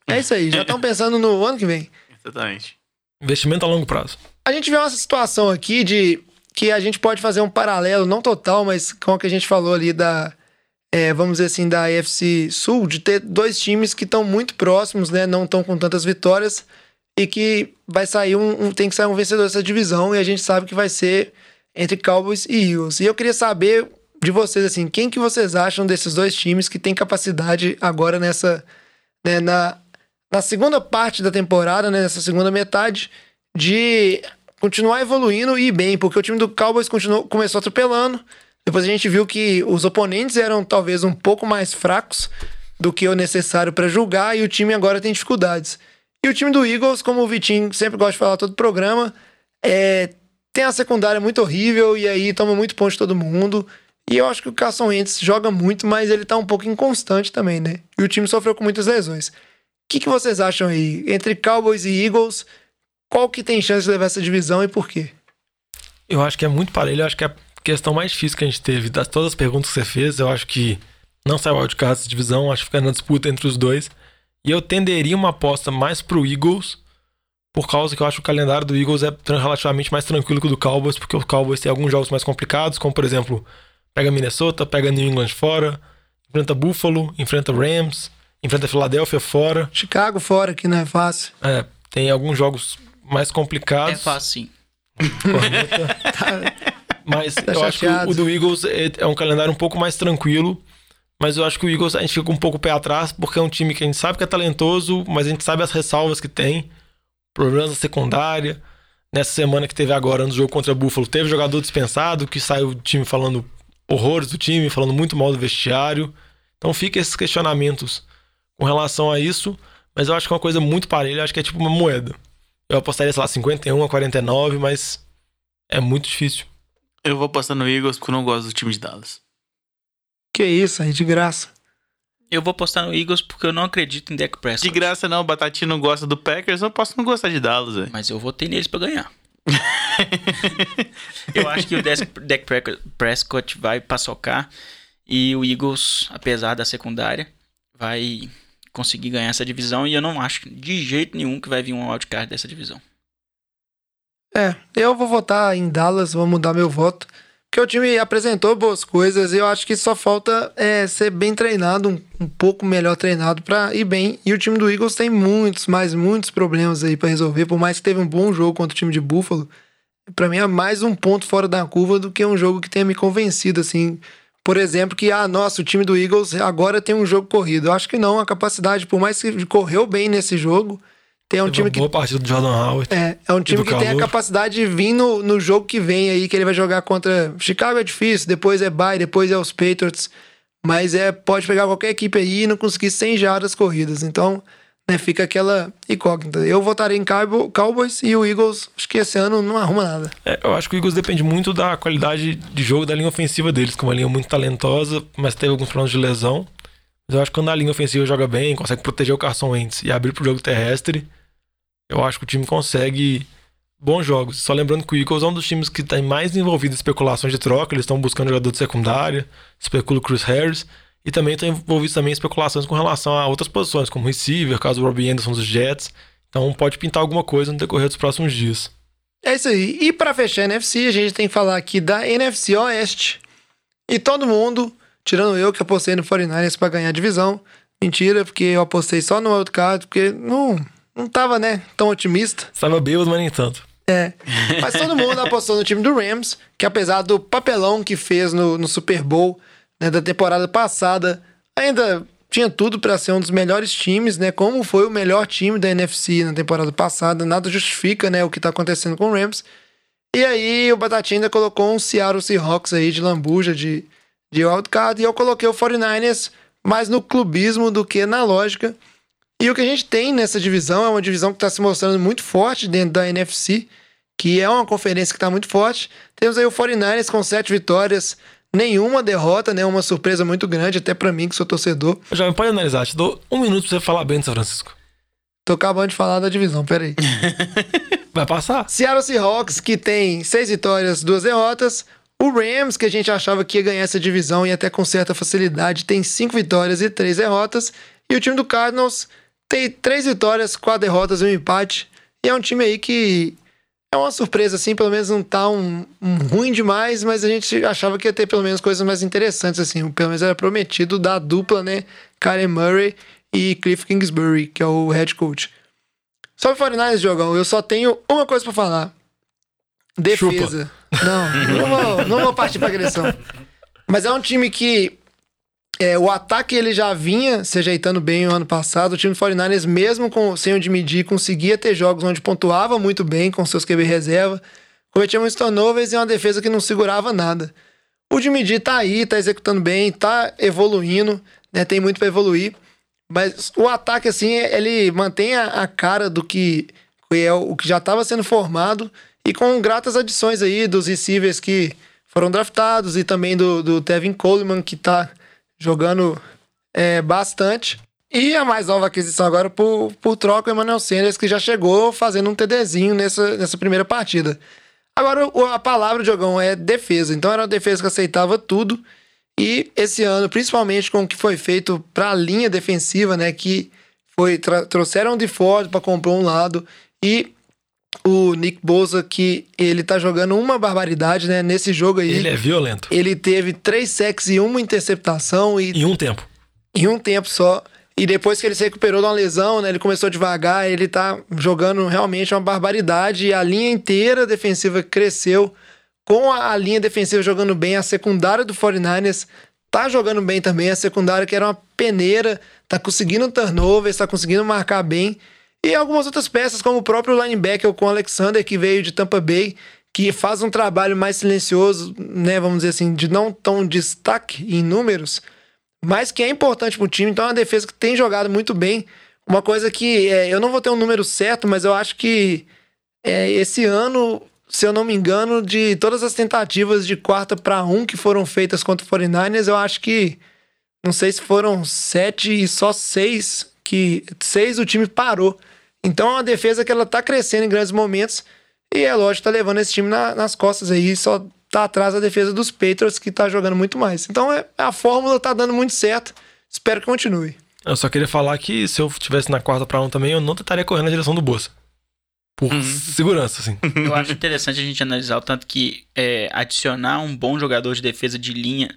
É isso aí, já estão pensando no ano que vem. Exatamente. Investimento a longo prazo. A gente vê uma situação aqui de que a gente pode fazer um paralelo, não total, mas com o que a gente falou ali da, é, vamos dizer assim, da AFC Sul, de ter dois times que estão muito próximos, né? Não estão com tantas vitórias e que vai sair um, um- tem que sair um vencedor dessa divisão e a gente sabe que vai ser entre Cowboys e Eagles. E eu queria saber de vocês assim, quem que vocês acham desses dois times que tem capacidade agora nessa, né, na, na segunda parte da temporada, né, nessa segunda metade, de continuar evoluindo e ir bem, porque o time do Cowboys continuou, começou atropelando. Depois a gente viu que os oponentes eram talvez um pouco mais fracos do que o necessário para julgar e o time agora tem dificuldades. E o time do Eagles, como o Vitinho sempre gosta de falar todo programa, é, tem a secundária muito horrível e aí toma muito ponto de todo mundo. E eu acho que o Carson Wentz joga muito, mas ele tá um pouco inconstante também, né? E o time sofreu com muitas lesões. Que, que vocês acham aí? Entre Cowboys e Eagles, qual que tem chance de levar essa divisão e por quê? Eu acho que é muito parelho. Eu acho que a questão mais difícil que a gente teve, das todas as perguntas que você fez, eu acho que não sai wildcard dessa divisão. Acho que fica na disputa entre os dois. E eu tenderia uma aposta mais pro Eagles, por causa que eu acho que o calendário do Eagles é relativamente mais tranquilo que o do Cowboys, porque o Cowboys tem alguns jogos mais complicados, como por exemplo, pega Minnesota, pega New England fora, enfrenta Buffalo, enfrenta Rams, enfrenta Filadélfia fora. Chicago fora, que não é fácil. É, tem alguns jogos mais complicados. É fácil, sim. Mas Tá eu acho que o, chateado. do Eagles é, é um calendário um pouco mais tranquilo. Mas eu acho que o Eagles a gente fica um pouco pé atrás, porque é um time que a gente sabe que é talentoso, mas a gente sabe as ressalvas que tem. Problemas na secundária. Nessa semana que teve agora no jogo contra o Buffalo, teve jogador dispensado, que saiu do time falando horrores do time, falando muito mal do vestiário. Então fica esses questionamentos com relação a isso. Mas eu acho que é uma coisa muito parelha, eu acho que é tipo uma moeda. Eu apostaria, sei lá, 51 a 49, mas é muito difícil. Eu vou passar no Eagles porque eu não gosto do time de Dallas. Que isso aí, de graça. Eu vou apostar no Eagles porque eu não acredito em Dak De Prescott. graça não, Batatinha não gosta do Packers, eu posso não gostar de Dallas, velho. Mas eu votei neles pra ganhar. eu acho que o Dak Pre- Prescott vai paçocar e o Eagles, apesar da secundária, vai conseguir ganhar essa divisão e eu não acho de jeito nenhum que vai vir um wildcard dessa divisão. É, eu vou votar em Dallas, vou mudar meu voto, Porque o time apresentou boas coisas e eu acho que só falta é, ser bem treinado, um, um pouco melhor treinado para ir bem. E o time do Eagles tem muitos, mas muitos problemas aí para resolver. Por mais que teve um bom jogo contra o time de Buffalo, para mim é mais um ponto fora da curva do que um jogo que tenha me convencido, assim. Por exemplo, que, ah, nossa, o time do Eagles agora tem um jogo corrido. Eu acho que não, a capacidade, por mais que correu bem nesse jogo, tem um time uma que boa partida do Jordan Howard. é, é um time que tem a calor. capacidade de vir no, no jogo que vem aí, que ele vai jogar contra. Chicago é difícil, depois é bye, depois é os Patriots. Mas é, pode pegar qualquer equipe aí e não conseguir 100 jardas corridas. Então, né, fica aquela incógnita. Eu votaria em Cowboy- Cowboys e o Eagles, acho que esse ano não arruma nada. É, eu acho que o Eagles depende muito da qualidade de jogo da linha ofensiva deles, que é uma linha muito talentosa, mas teve alguns problemas de lesão. Mas eu acho que quando a linha ofensiva joga bem, consegue proteger o Carson Wentz e abrir pro jogo terrestre, eu acho que o time consegue bons jogos. Só lembrando que o Eagles é um dos times que está mais envolvido em especulações de troca, eles estão buscando jogador de secundária, especula o Chris Harris, e também estão envolvidos também em especulações com relação a outras posições, como receiver, caso o Robbie Anderson dos Jets. Então pode pintar alguma coisa no decorrer dos próximos dias. É isso aí. E pra fechar a NFC, a gente tem que falar aqui da NFC Oeste. E todo mundo, tirando eu que apostei no 49ers pra ganhar a divisão. Mentira, porque eu apostei só no wildcard, porque não, não tava, né, tão otimista. Estava bêbado, mas nem tanto. É. Mas todo mundo apostou no time do Rams, que apesar do papelão que fez no, no Super Bowl né, da temporada passada, ainda tinha tudo pra ser um dos melhores times, né? Como foi o melhor time da NFC na temporada passada. Nada justifica, né, o que tá acontecendo com o Rams. E aí o Batatinha ainda colocou um Seattle Seahawks aí de lambuja, de, de wildcard, e eu coloquei o 49ers mais no clubismo do que na lógica. E o que a gente tem nessa divisão é uma divisão que está se mostrando muito forte dentro da NFC, que é uma conferência que está muito forte. Temos aí o 49ers com sete vitórias, nenhuma derrota, né? Uma surpresa muito grande, até para mim que sou torcedor. Já me pode analisar, te dou um minuto pra você falar bem do São Francisco. Tô acabando de falar da divisão, peraí. Vai passar? Seattle Seahawks, que tem seis vitórias, duas derrotas. O Rams, que a gente achava que ia ganhar essa divisão e até com certa facilidade, tem cinco vitórias e três derrotas. E o time do Cardinals tem três vitórias, quatro derrotas e um empate. E é um time aí que é uma surpresa, assim, pelo menos não tá um, um ruim demais, mas a gente achava que ia ter pelo menos coisas mais interessantes, assim. Pelo menos era prometido da dupla, né? Karen Murray e Cliff Kingsbury, que é o head coach. Sobre o 49ers, Jogão, eu só tenho uma coisa pra falar. Defesa. Não, não vou, não vou partir pra agressão. Mas é um time que é, o ataque ele já vinha se ajeitando bem o ano passado. O time do 49ers, mesmo com, sem o G, conseguia ter jogos onde pontuava muito bem com seus QB reserva. Cometia muitos turnovers e uma defesa que não segurava nada. O G tá aí, tá executando bem, tá evoluindo, né? Tem muito pra evoluir. Mas o ataque, assim, ele mantém a, a cara do que, que é o que já estava sendo formado e com gratas adições aí dos receivers que foram draftados e também do, do Tevin Coleman, que tá jogando é, bastante. E a mais nova aquisição agora por, por troca, o Emmanuel Sanders, que já chegou fazendo um TDzinho nessa, nessa primeira partida. Agora, a palavra, Diogão, é defesa. Então era uma defesa que aceitava tudo. E esse ano, principalmente com o que foi feito para a linha defensiva, né? Que foi trouxeram de Ford para comprar um lado e o Nick Bosa que ele tá jogando uma barbaridade, né? Nesse jogo aí, Ele é violento. ele teve três sacks e uma interceptação e Em um tempo. em um tempo só. E depois que ele se recuperou de uma lesão, né? Ele começou devagar, ele tá jogando realmente uma barbaridade. E a linha inteira defensiva cresceu. Com a, a linha defensiva jogando bem, a secundária do 49ers tá jogando bem também. A secundária que era uma peneira, tá conseguindo turnovers, tá conseguindo marcar bem. E algumas outras peças, como o próprio linebacker com o Alexander, que veio de Tampa Bay, que faz um trabalho mais silencioso, né? Vamos dizer assim, de não tão destaque em números mas que é importante pro time. Então é uma defesa que tem jogado muito bem. Uma coisa que é, eu não vou ter um número certo, mas eu acho que é, esse ano, se eu não me engano, de todas as tentativas de quarta para um que foram feitas contra o 49ers, eu acho que não sei se foram sete e só seis que seis o time parou. Então é uma defesa que ela tá crescendo em grandes momentos e é lógico tá levando esse time na- nas costas aí, só tá atrás da defesa dos Patriots que tá jogando muito mais. Então é, a fórmula tá dando muito certo. Espero que continue. Eu só queria falar que se eu tivesse na quarta pra um também, eu não tentaria correr na direção do Bolsa. por segurança, assim. Eu acho interessante a gente analisar o tanto que é, adicionar um bom jogador de defesa de linha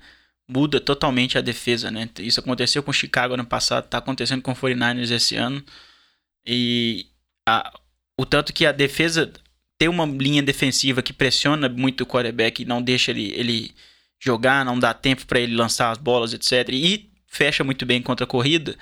muda totalmente a defesa, né? Isso aconteceu com o Chicago ano passado, tá acontecendo com o 49ers esse ano. E a- o tanto que a defesa tem uma linha defensiva que pressiona muito o quarterback e não deixa ele, ele jogar, não dá tempo para ele lançar as bolas, etc. E fecha muito bem contra a corrida.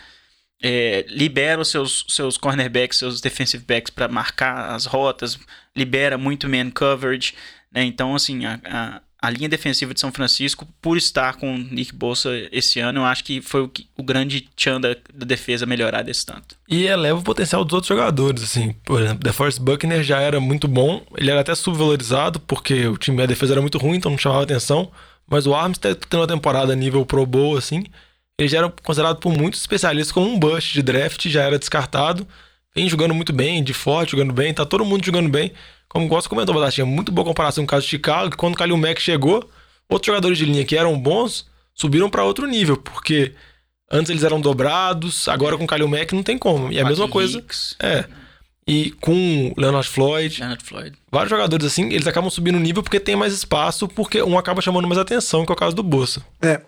é, libera os seus, seus cornerbacks, seus defensive backs para marcar as rotas, libera muito man coverage. Né? Então, assim, a, a, a linha defensiva de São Francisco, por estar com Nick Bolsa esse ano, eu acho que foi o, que- o grande tchan da, da defesa melhorar desse tanto. E eleva o potencial dos outros jogadores, assim. Por exemplo, DeForest Buckner já era muito bom. Ele era até subvalorizado, porque o time, a defesa era muito ruim, então não chamava atenção. Mas o Armstead tendo uma temporada nível Pro Bowl, assim, ele já era considerado por muitos especialistas como um bust de draft, já era descartado. Vem jogando muito bem, de forte, jogando bem, tá todo mundo jogando bem. Como o Gosto comentou, Batatinha, muito boa comparação com o caso de Chicago, que quando o Kalil Mack chegou, outros jogadores de linha que eram bons subiram para outro nível, porque antes eles eram dobrados, agora com o Kalil Mack não tem como. E a mesma coisa. Hicks, É. E com o Leonard Floyd, Leonard Floyd. vários jogadores assim, eles acabam subindo o nível porque tem mais espaço, porque um acaba chamando mais atenção, que é o caso do Bolsa. É.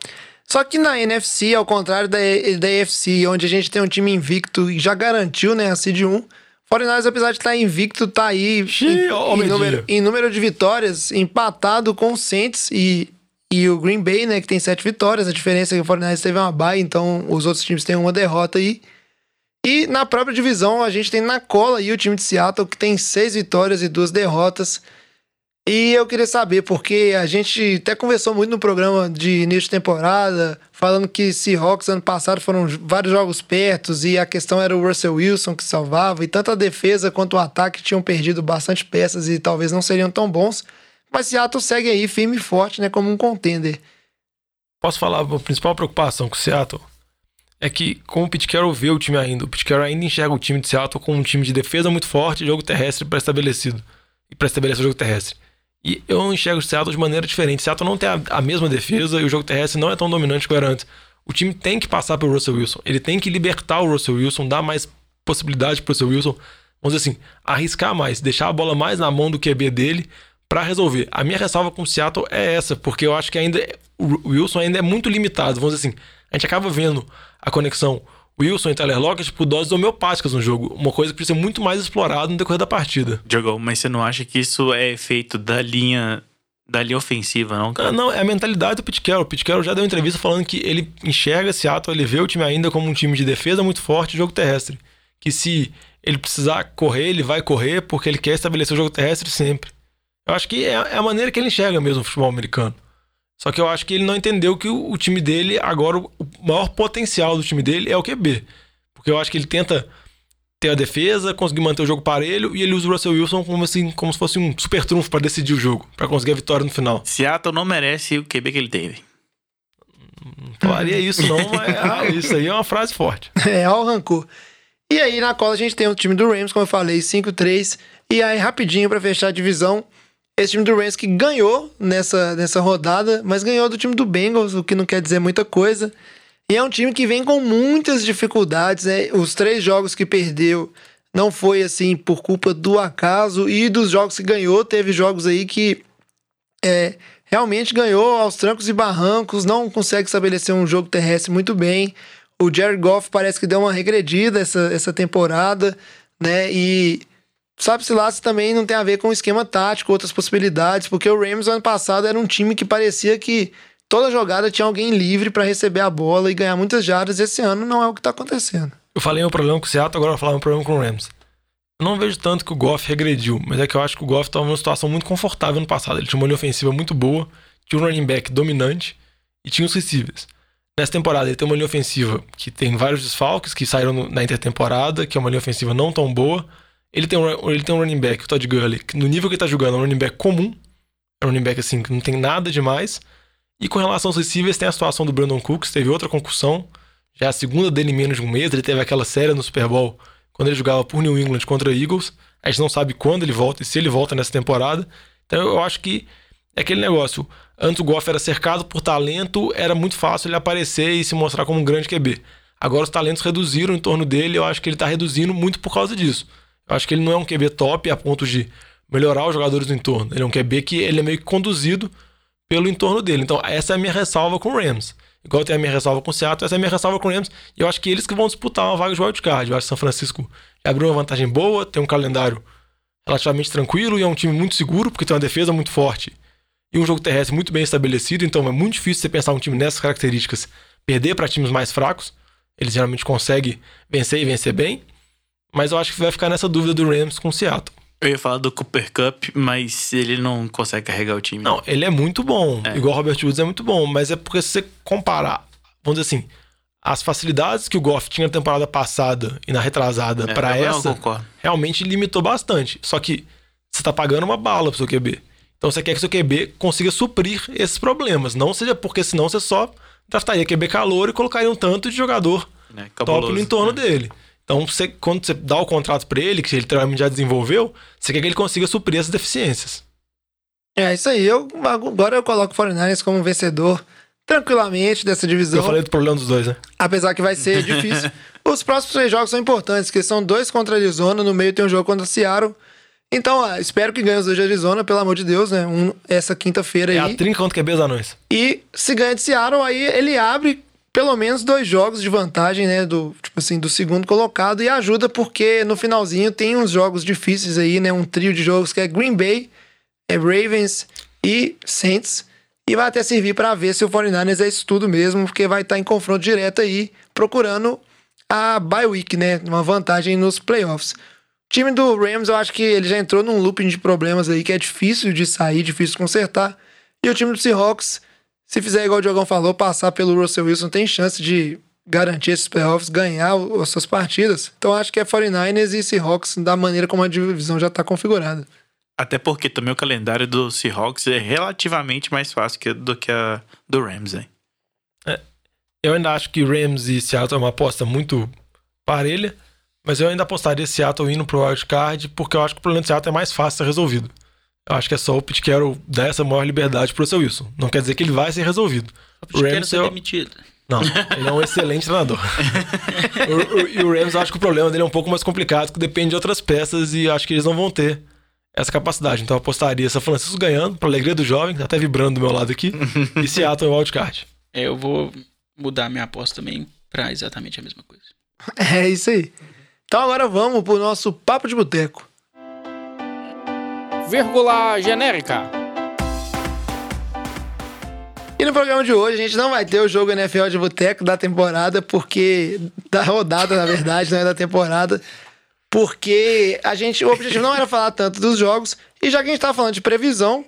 Só que na NFC, ao contrário da, da AFC, onde a gente tem um time invicto e já garantiu, né, a seed 1, 49ers, apesar de estar invicto, tá aí Xiii, em, em número, em número de vitórias, empatado com o Saints e, e o Green Bay, né, que tem sete vitórias. A diferença é que o 49ers teve uma bye, então os outros times têm uma derrota aí. E na própria divisão, a gente tem na cola aí o time de Seattle, que tem seis vitórias e duas derrotas. E eu queria saber, porque a gente até conversou muito no programa de início de temporada, falando que Seahawks ano passado foram vários jogos pertos e a questão era o Russell Wilson que salvava, e tanto a defesa quanto o ataque tinham perdido bastante peças e talvez não seriam tão bons. Mas Seattle segue aí firme e forte, né, como um contender. Posso falar, a principal preocupação com o Seattle é que, como o Carroll vê o time ainda, o Carroll ainda enxerga o time de Seattle como um time de defesa muito forte e jogo terrestre pré-estabelecido. E para estabelecer o jogo terrestre. E eu enxergo o Seattle de maneira diferente. Seattle não tem a, a mesma defesa e o jogo terrestre não é tão dominante quanto era antes. O time tem que passar pelo Russell Wilson. Ele tem que libertar o Russell Wilson, dar mais possibilidade pro Russell Wilson. Vamos dizer assim, arriscar mais, deixar a bola mais na mão do QB dele para resolver. A minha ressalva com o Seattle é essa, porque eu acho que ainda o Wilson ainda é muito limitado. Vamos dizer assim, a gente acaba vendo a conexão Wilson e Tyler Lockett por doses homeopáticas no jogo, uma coisa que precisa ser muito mais explorada no decorrer da partida. Diogo, mas você não acha que isso é efeito da linha da linha ofensiva, não, cara? Ah, não, é a mentalidade do Pete Carroll. O Pete Carroll já deu uma entrevista falando que ele enxerga Seattle, ele vê o time ainda como um time de defesa muito forte e jogo terrestre. Que se ele precisar correr, ele vai correr porque ele quer estabelecer o jogo terrestre sempre. Eu acho que é é a maneira que ele enxerga mesmo o futebol americano. Só que eu acho que ele não entendeu que o, o time dele, agora, o o maior potencial do time dele é o QB. Porque eu acho que ele tenta ter a defesa, conseguir manter o jogo parelho e ele usa o Russell Wilson como, assim, como se fosse um super trunfo para decidir o jogo, para conseguir a vitória no final. Seattle não merece o QB que ele teve. Não falaria isso, não, mas ah, isso aí é uma frase forte. É, ao rancor. E aí, na cola, a gente tem o time do Rams, como eu falei, 5-3. E aí, rapidinho, pra fechar a divisão, esse time do Rams que ganhou nessa, nessa rodada, mas ganhou do time do Bengals, o que não quer dizer muita coisa. E é um time que vem com muitas dificuldades, né? Os três jogos que perdeu não foi assim por culpa do acaso, e dos jogos que ganhou, teve jogos aí que é, realmente ganhou aos trancos e barrancos, não consegue estabelecer um jogo terrestre muito bem. O Jared Goff parece que deu uma regredida essa, essa temporada, né? E sabe-se lá se também não tem a ver com esquema tático, outras possibilidades, porque o Rams ano passado era um time que parecia que toda jogada tinha alguém livre para receber a bola e ganhar muitas jardas. Esse ano não é o que tá acontecendo. Eu falei um problema com o Seattle, agora eu vou falar um problema com o Rams. Eu não vejo tanto que o Goff regrediu, mas é que eu acho que o Goff estava numa situação muito confortável no passado. Ele tinha uma linha ofensiva muito boa, tinha um running back dominante e tinha os receivers. Nessa temporada ele tem uma linha ofensiva que tem vários desfalques que saíram na intertemporada, que é uma linha ofensiva não tão boa. Ele tem um, ele tem um running back, o Todd Gurley, que no nível que ele tá jogando é um running back comum. É um running back assim, que não tem nada demais. E com relação aos receivers, tem a situação do Brandon Cooks, teve outra concussão. Já a segunda dele em menos de um mês. Ele teve aquela série no Super Bowl quando ele jogava por New England contra Eagles. A gente não sabe quando ele volta e se ele volta nessa temporada. Então eu acho que é aquele negócio. Antes o Goff era cercado por talento, era muito fácil ele aparecer e se mostrar como um grande QB. Agora os talentos reduziram em torno dele, eu acho que ele tá reduzindo muito por causa disso. Acho que ele não é um QB top a ponto de melhorar os jogadores do entorno. Ele é um QB que ele é meio que conduzido pelo entorno dele. Então, essa é a minha ressalva com o Rams. Igual tem a minha ressalva com o Seattle, essa é a minha ressalva com o Rams. E eu acho que eles que vão disputar uma vaga de wildcard. Eu acho que São Francisco abriu uma vantagem boa, tem um calendário relativamente tranquilo e é um time muito seguro, porque tem uma defesa muito forte e um jogo terrestre muito bem estabelecido. Então, é muito difícil você pensar um time nessas características perder para times mais fracos. Eles geralmente conseguem vencer e vencer bem. Mas eu acho que vai ficar nessa dúvida do Rams com o Seattle. Eu ia falar do Cooper Cup, mas ele não consegue carregar o time. Não, ele é muito bom. É. Igual o Robert Woods é muito bom. Mas é porque se você comparar, vamos dizer assim, as facilidades que o Goff tinha na temporada passada e na retrasada É, não essa, realmente limitou bastante. Só que você tá pagando uma bala pro seu QB. Então você quer que seu QB consiga suprir esses problemas. Não seja porque senão você só draftaria QB calor e colocaria um tanto de jogador né? top Cabuloso. no entorno dele. Então, você, quando você dá o contrato pra ele, que ele realmente já desenvolveu, você quer que ele consiga suprir essas deficiências. É isso aí. Eu, agora eu coloco o 49ers como vencedor tranquilamente dessa divisão. Eu falei do problema dos dois, né? Apesar que vai ser difícil. Os próximos três jogos são importantes, que são dois contra a Arizona, no meio tem um jogo contra Seattle. Então, ah, espero que ganhe os dois de Arizona, pelo amor de Deus, né? Um, essa quinta-feira É aí. a trinca contra QB dos anões. E se ganha de Seattle, aí ele abre pelo menos dois jogos de vantagem, né? Do, tipo assim, do segundo colocado e ajuda porque no finalzinho tem uns jogos difíceis aí, né? Um trio de jogos que é Green Bay, é Ravens e Saints. E vai até servir para ver se o 49ers é isso tudo mesmo, porque vai estar em confronto direto aí, procurando a bye week, né? Uma vantagem nos playoffs. O time do Rams, eu acho que ele já entrou num looping de problemas aí que é difícil de sair, difícil de consertar. E o time do Seahawks, se fizer igual o Diogão falou, passar pelo Russell Wilson, tem chance de garantir esses playoffs, ganhar as suas partidas. Então acho que é 49ers e Seahawks da maneira como a divisão já está configurada. Até porque também o calendário do Seahawks é relativamente mais fácil que- do que a do Rams, hein? Eu ainda acho que Rams e Seattle é uma aposta muito parelha, mas eu ainda apostaria Seattle indo pro wildcard, porque eu acho que o problema do Seattle é mais fácil de ser resolvido. Acho que é só o Pete Carroll dar essa maior liberdade pro seu Wilson. Não quer dizer que ele vai ser resolvido. Quero Rams ser eu- demitido. Não, ele é um excelente treinador. O- o- e o Rams, eu acho que o problema dele é um pouco mais complicado, que depende de outras peças e acho que eles não vão ter essa capacidade. Então eu apostaria São Francisco ganhando, pra alegria do jovem, tá até vibrando do meu lado aqui, e Seattle em wildcard. É, Eu vou mudar minha aposta também pra exatamente a mesma coisa. É isso aí. Então agora vamos pro nosso Papo de Boteco. Vírgula genérica. E no programa de hoje a gente não vai ter o jogo NFL de boteco da temporada, porque. Da rodada, na verdade, não é da temporada. Porque a gente. O objetivo não era falar tanto dos jogos. E já que a gente tava falando de previsão,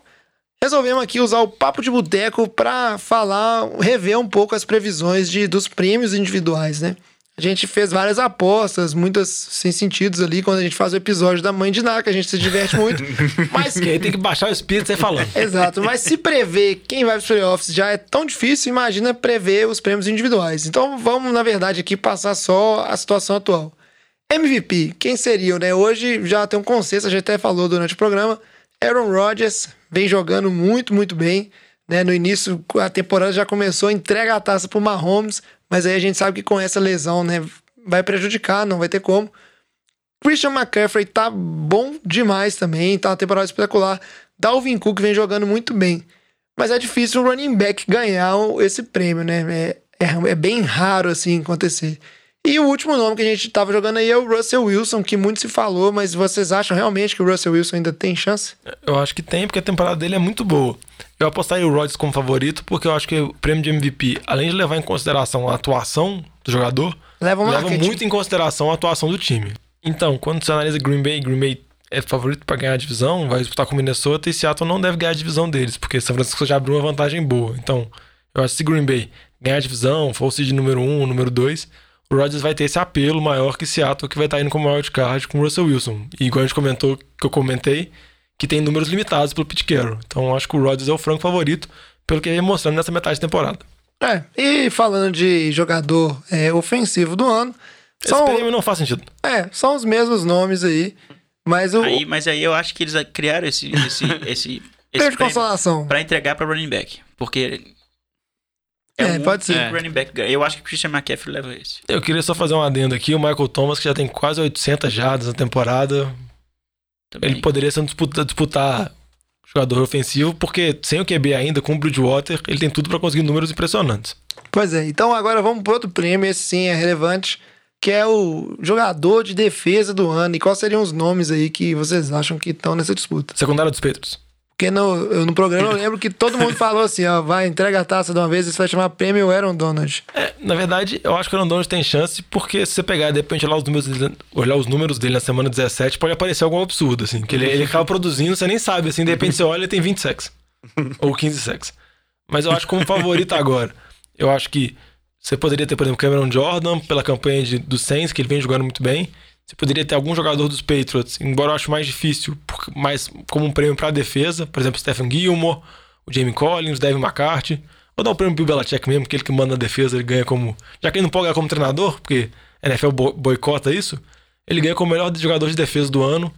resolvemos aqui usar o papo de boteco para falar, rever um pouco as previsões de, dos prêmios individuais, né? A gente fez várias apostas, muitas sem sentidos ali, quando a gente faz o episódio da Mãe de Ná, que a gente se diverte muito. Mas Que aí tem que baixar o espírito sair falando. Exato, mas se prever quem vai para os playoffs já é tão difícil, imagina prever os prêmios individuais. Então vamos, na verdade, aqui passar só a situação atual. MVP, quem seriam, né? Hoje já tem um consenso, a gente até falou durante o programa. Aaron Rodgers vem jogando muito, muito bem. Né? No início, a temporada já começou, entrega a taça pro Mahomes, mas aí a gente sabe que com essa lesão, né, vai prejudicar, não vai ter como. Christian McCaffrey tá bom demais também, tá uma temporada espetacular. Dalvin Cook vem jogando muito bem. Mas é difícil um running back ganhar o- esse prêmio, né? É, é, é bem raro assim acontecer. E o último nome que a gente tava jogando aí é o Russell Wilson, que muito se falou, mas vocês acham realmente que o Russell Wilson ainda tem chance? Eu acho que tem, porque a temporada dele é muito boa. Eu apostaria o Rodgers como favorito, porque eu acho que o prêmio de MVP, além de levar em consideração a atuação do jogador, Leva leva muito em consideração a atuação do time. Então, quando você analisa Green Bay, Green Bay é favorito para ganhar a divisão, vai disputar com o Minnesota e Seattle não deve ganhar a divisão deles, porque São Francisco já abriu uma vantagem boa. Então, eu acho que se Green Bay ganhar a divisão, for o seed número 1, um, número 2, o Rodgers vai ter esse apelo maior que Seattle, que vai estar indo como wildcard com o Russell Wilson. E igual a gente comentou, que eu comentei, que tem números limitados pelo Pete Carroll. Então, eu acho que o Rodgers é o franco favorito, pelo que ele vem mostrando nessa metade de temporada. É, e falando de jogador é, ofensivo do ano, Esse são, prêmio não faz sentido. é, são os mesmos nomes aí, mas o Aí, mas aí eu acho que eles criaram esse, esse, esse, esse prêmio de consolação. pra entregar pra running back. Porque É, o único pode ser. o running back. Eu acho que o Christian McCaffrey leva esse. Eu queria só fazer um adendo aqui. O Michael Thomas, que já tem quase 800 jardas na temporada, também. Ele poderia ser um disputa, disputar jogador ofensivo, porque sem o QB ainda, com o Bridgewater, ele tem tudo pra conseguir números impressionantes. Pois é, então agora vamos para outro prêmio, esse sim é relevante, que é o jogador de defesa do ano. E quais seriam os nomes aí que vocês acham que estão nessa disputa? Secundária dos Patriots. Porque no, no programa eu lembro que todo mundo falou assim, ó, vai, entrega a taça de uma vez, isso vai chamar prêmio Aaron Donald. É, na verdade, eu acho que o Aaron Donald tem chance, porque se você pegar de repente olhar os números dele, olhar os números dele na semana 17, pode aparecer algum absurdo, assim. Que ele, ele acaba produzindo, você nem sabe, assim, de repente você olha ele tem 20 sacks. ou 15 sacks. Mas eu acho como favorito agora. Eu acho que você poderia ter, por exemplo, Cameron Jordan, pela campanha de, do Saints, que ele vem jogando muito bem. Você poderia ter algum jogador dos Patriots, embora eu acho mais difícil, mais como um prêmio pra defesa. Por exemplo, Stephen Gilmore, o Jamie Collins, Devin McCarthy. Vou dar um prêmio pro Belichick mesmo, que ele que manda na defesa, ele ganha como... Já que ele não pode ganhar como treinador, porque a NFL bo- boicota isso, ele ganha como melhor jogador de defesa do ano,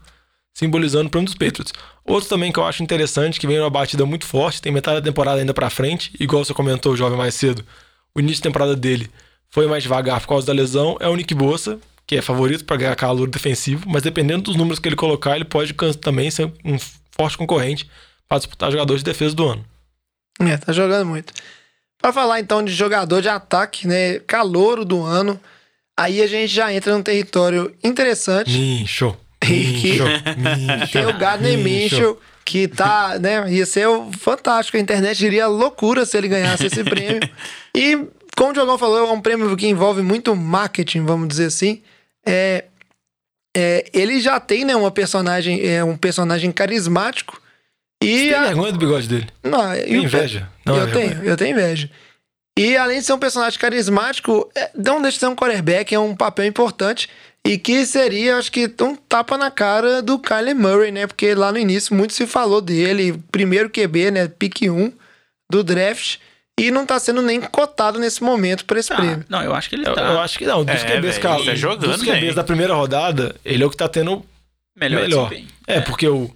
simbolizando o prêmio dos Patriots. Outro também que eu acho interessante, que vem numa batida muito forte, tem metade da temporada ainda pra frente, igual você comentou, o jovem mais cedo, o início da temporada dele foi mais devagar por causa da lesão, é o Nick Bossa, que é favorito pra ganhar calor defensivo, mas dependendo dos números que ele colocar, ele pode também ser um forte concorrente para disputar jogador de defesa do ano. É, tá jogando muito. Pra falar então de jogador de ataque, né, calouro do ano, aí a gente já entra num território interessante. Mincho. Mincho. Mincho. Tem o Gardner Minshew, que tá, né, ia ser fantástico, a internet iria loucura se ele ganhasse esse prêmio. E, como o Diogão falou, é um prêmio que envolve muito marketing, vamos dizer assim. É, é, ele já tem, né, uma personagem, é um personagem carismático. E Tem a- vergonha do bigode dele. não, Tem eu inveja. Não, eu é tenho, eu tenho inveja. E além de ser um personagem carismático, é, não deixa de ser um quarterback, é um papel importante. E que seria, acho que, um tapa na cara do Kyler Murray, né? Porque lá no início muito se falou dele, primeiro QB, né? Pique 1 do draft. E não tá sendo nem cotado nesse momento pra esse Tá. prêmio. Não, eu acho que ele Eu, tá eu acho que não. Dos É, QBs, cara, ele tá jogando dos QBs bem. da primeira rodada, ele é o que tá tendo melhor. melhor. desempenho. É, porque o,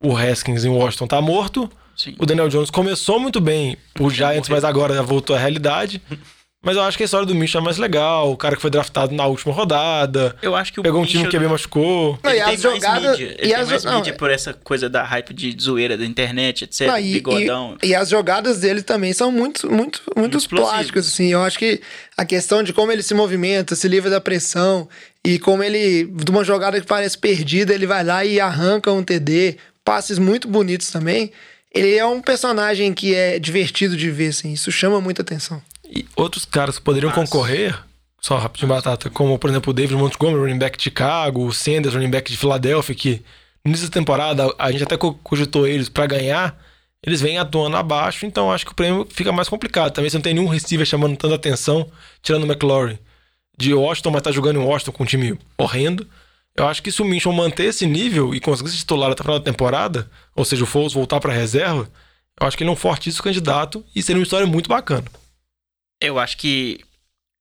o Haskins em Washington tá morto. Sim. O Daniel Jones começou muito bem o Giants, mas agora já voltou à realidade. Mas eu acho que a história do Mitchell é mais legal. O cara que foi draftado na última rodada. Eu acho que o Pegou um time que QB machucou. Não, Ele e tem as mais jogadas- mídia. e Ele tem as- mais não, mídia é- por essa coisa da hype de zoeira da internet, etc. Não, e, bigodão. e- e as jogadas dele também são muito, muito, muito explosivas. plásticas, assim. Eu acho que a questão de como ele se movimenta, se livra da pressão e como ele, de uma jogada que parece perdida, ele vai lá e arranca um TD, passes muito bonitos também. Ele é um personagem que é divertido de ver, assim. Isso chama muita atenção. E outros caras que poderiam concorrer, só rapidinho, Batata, como por exemplo o David Montgomery, running back de Chicago, o Sanders, running back de Filadélfia, que no início da temporada a gente até co- cogitou eles pra ganhar, eles vêm atuando abaixo, então acho que o prêmio fica mais complicado. Também você não tem nenhum receiver chamando tanta atenção, tirando o McLaurin de Washington, mas tá jogando em Washington com um time horrendo. Eu acho que se o Minchon manter esse nível e conseguir se titular até o final da temporada, ou seja, o Foles voltar pra reserva, eu acho que ele é um fortíssimo candidato e seria uma história muito bacana. Eu acho que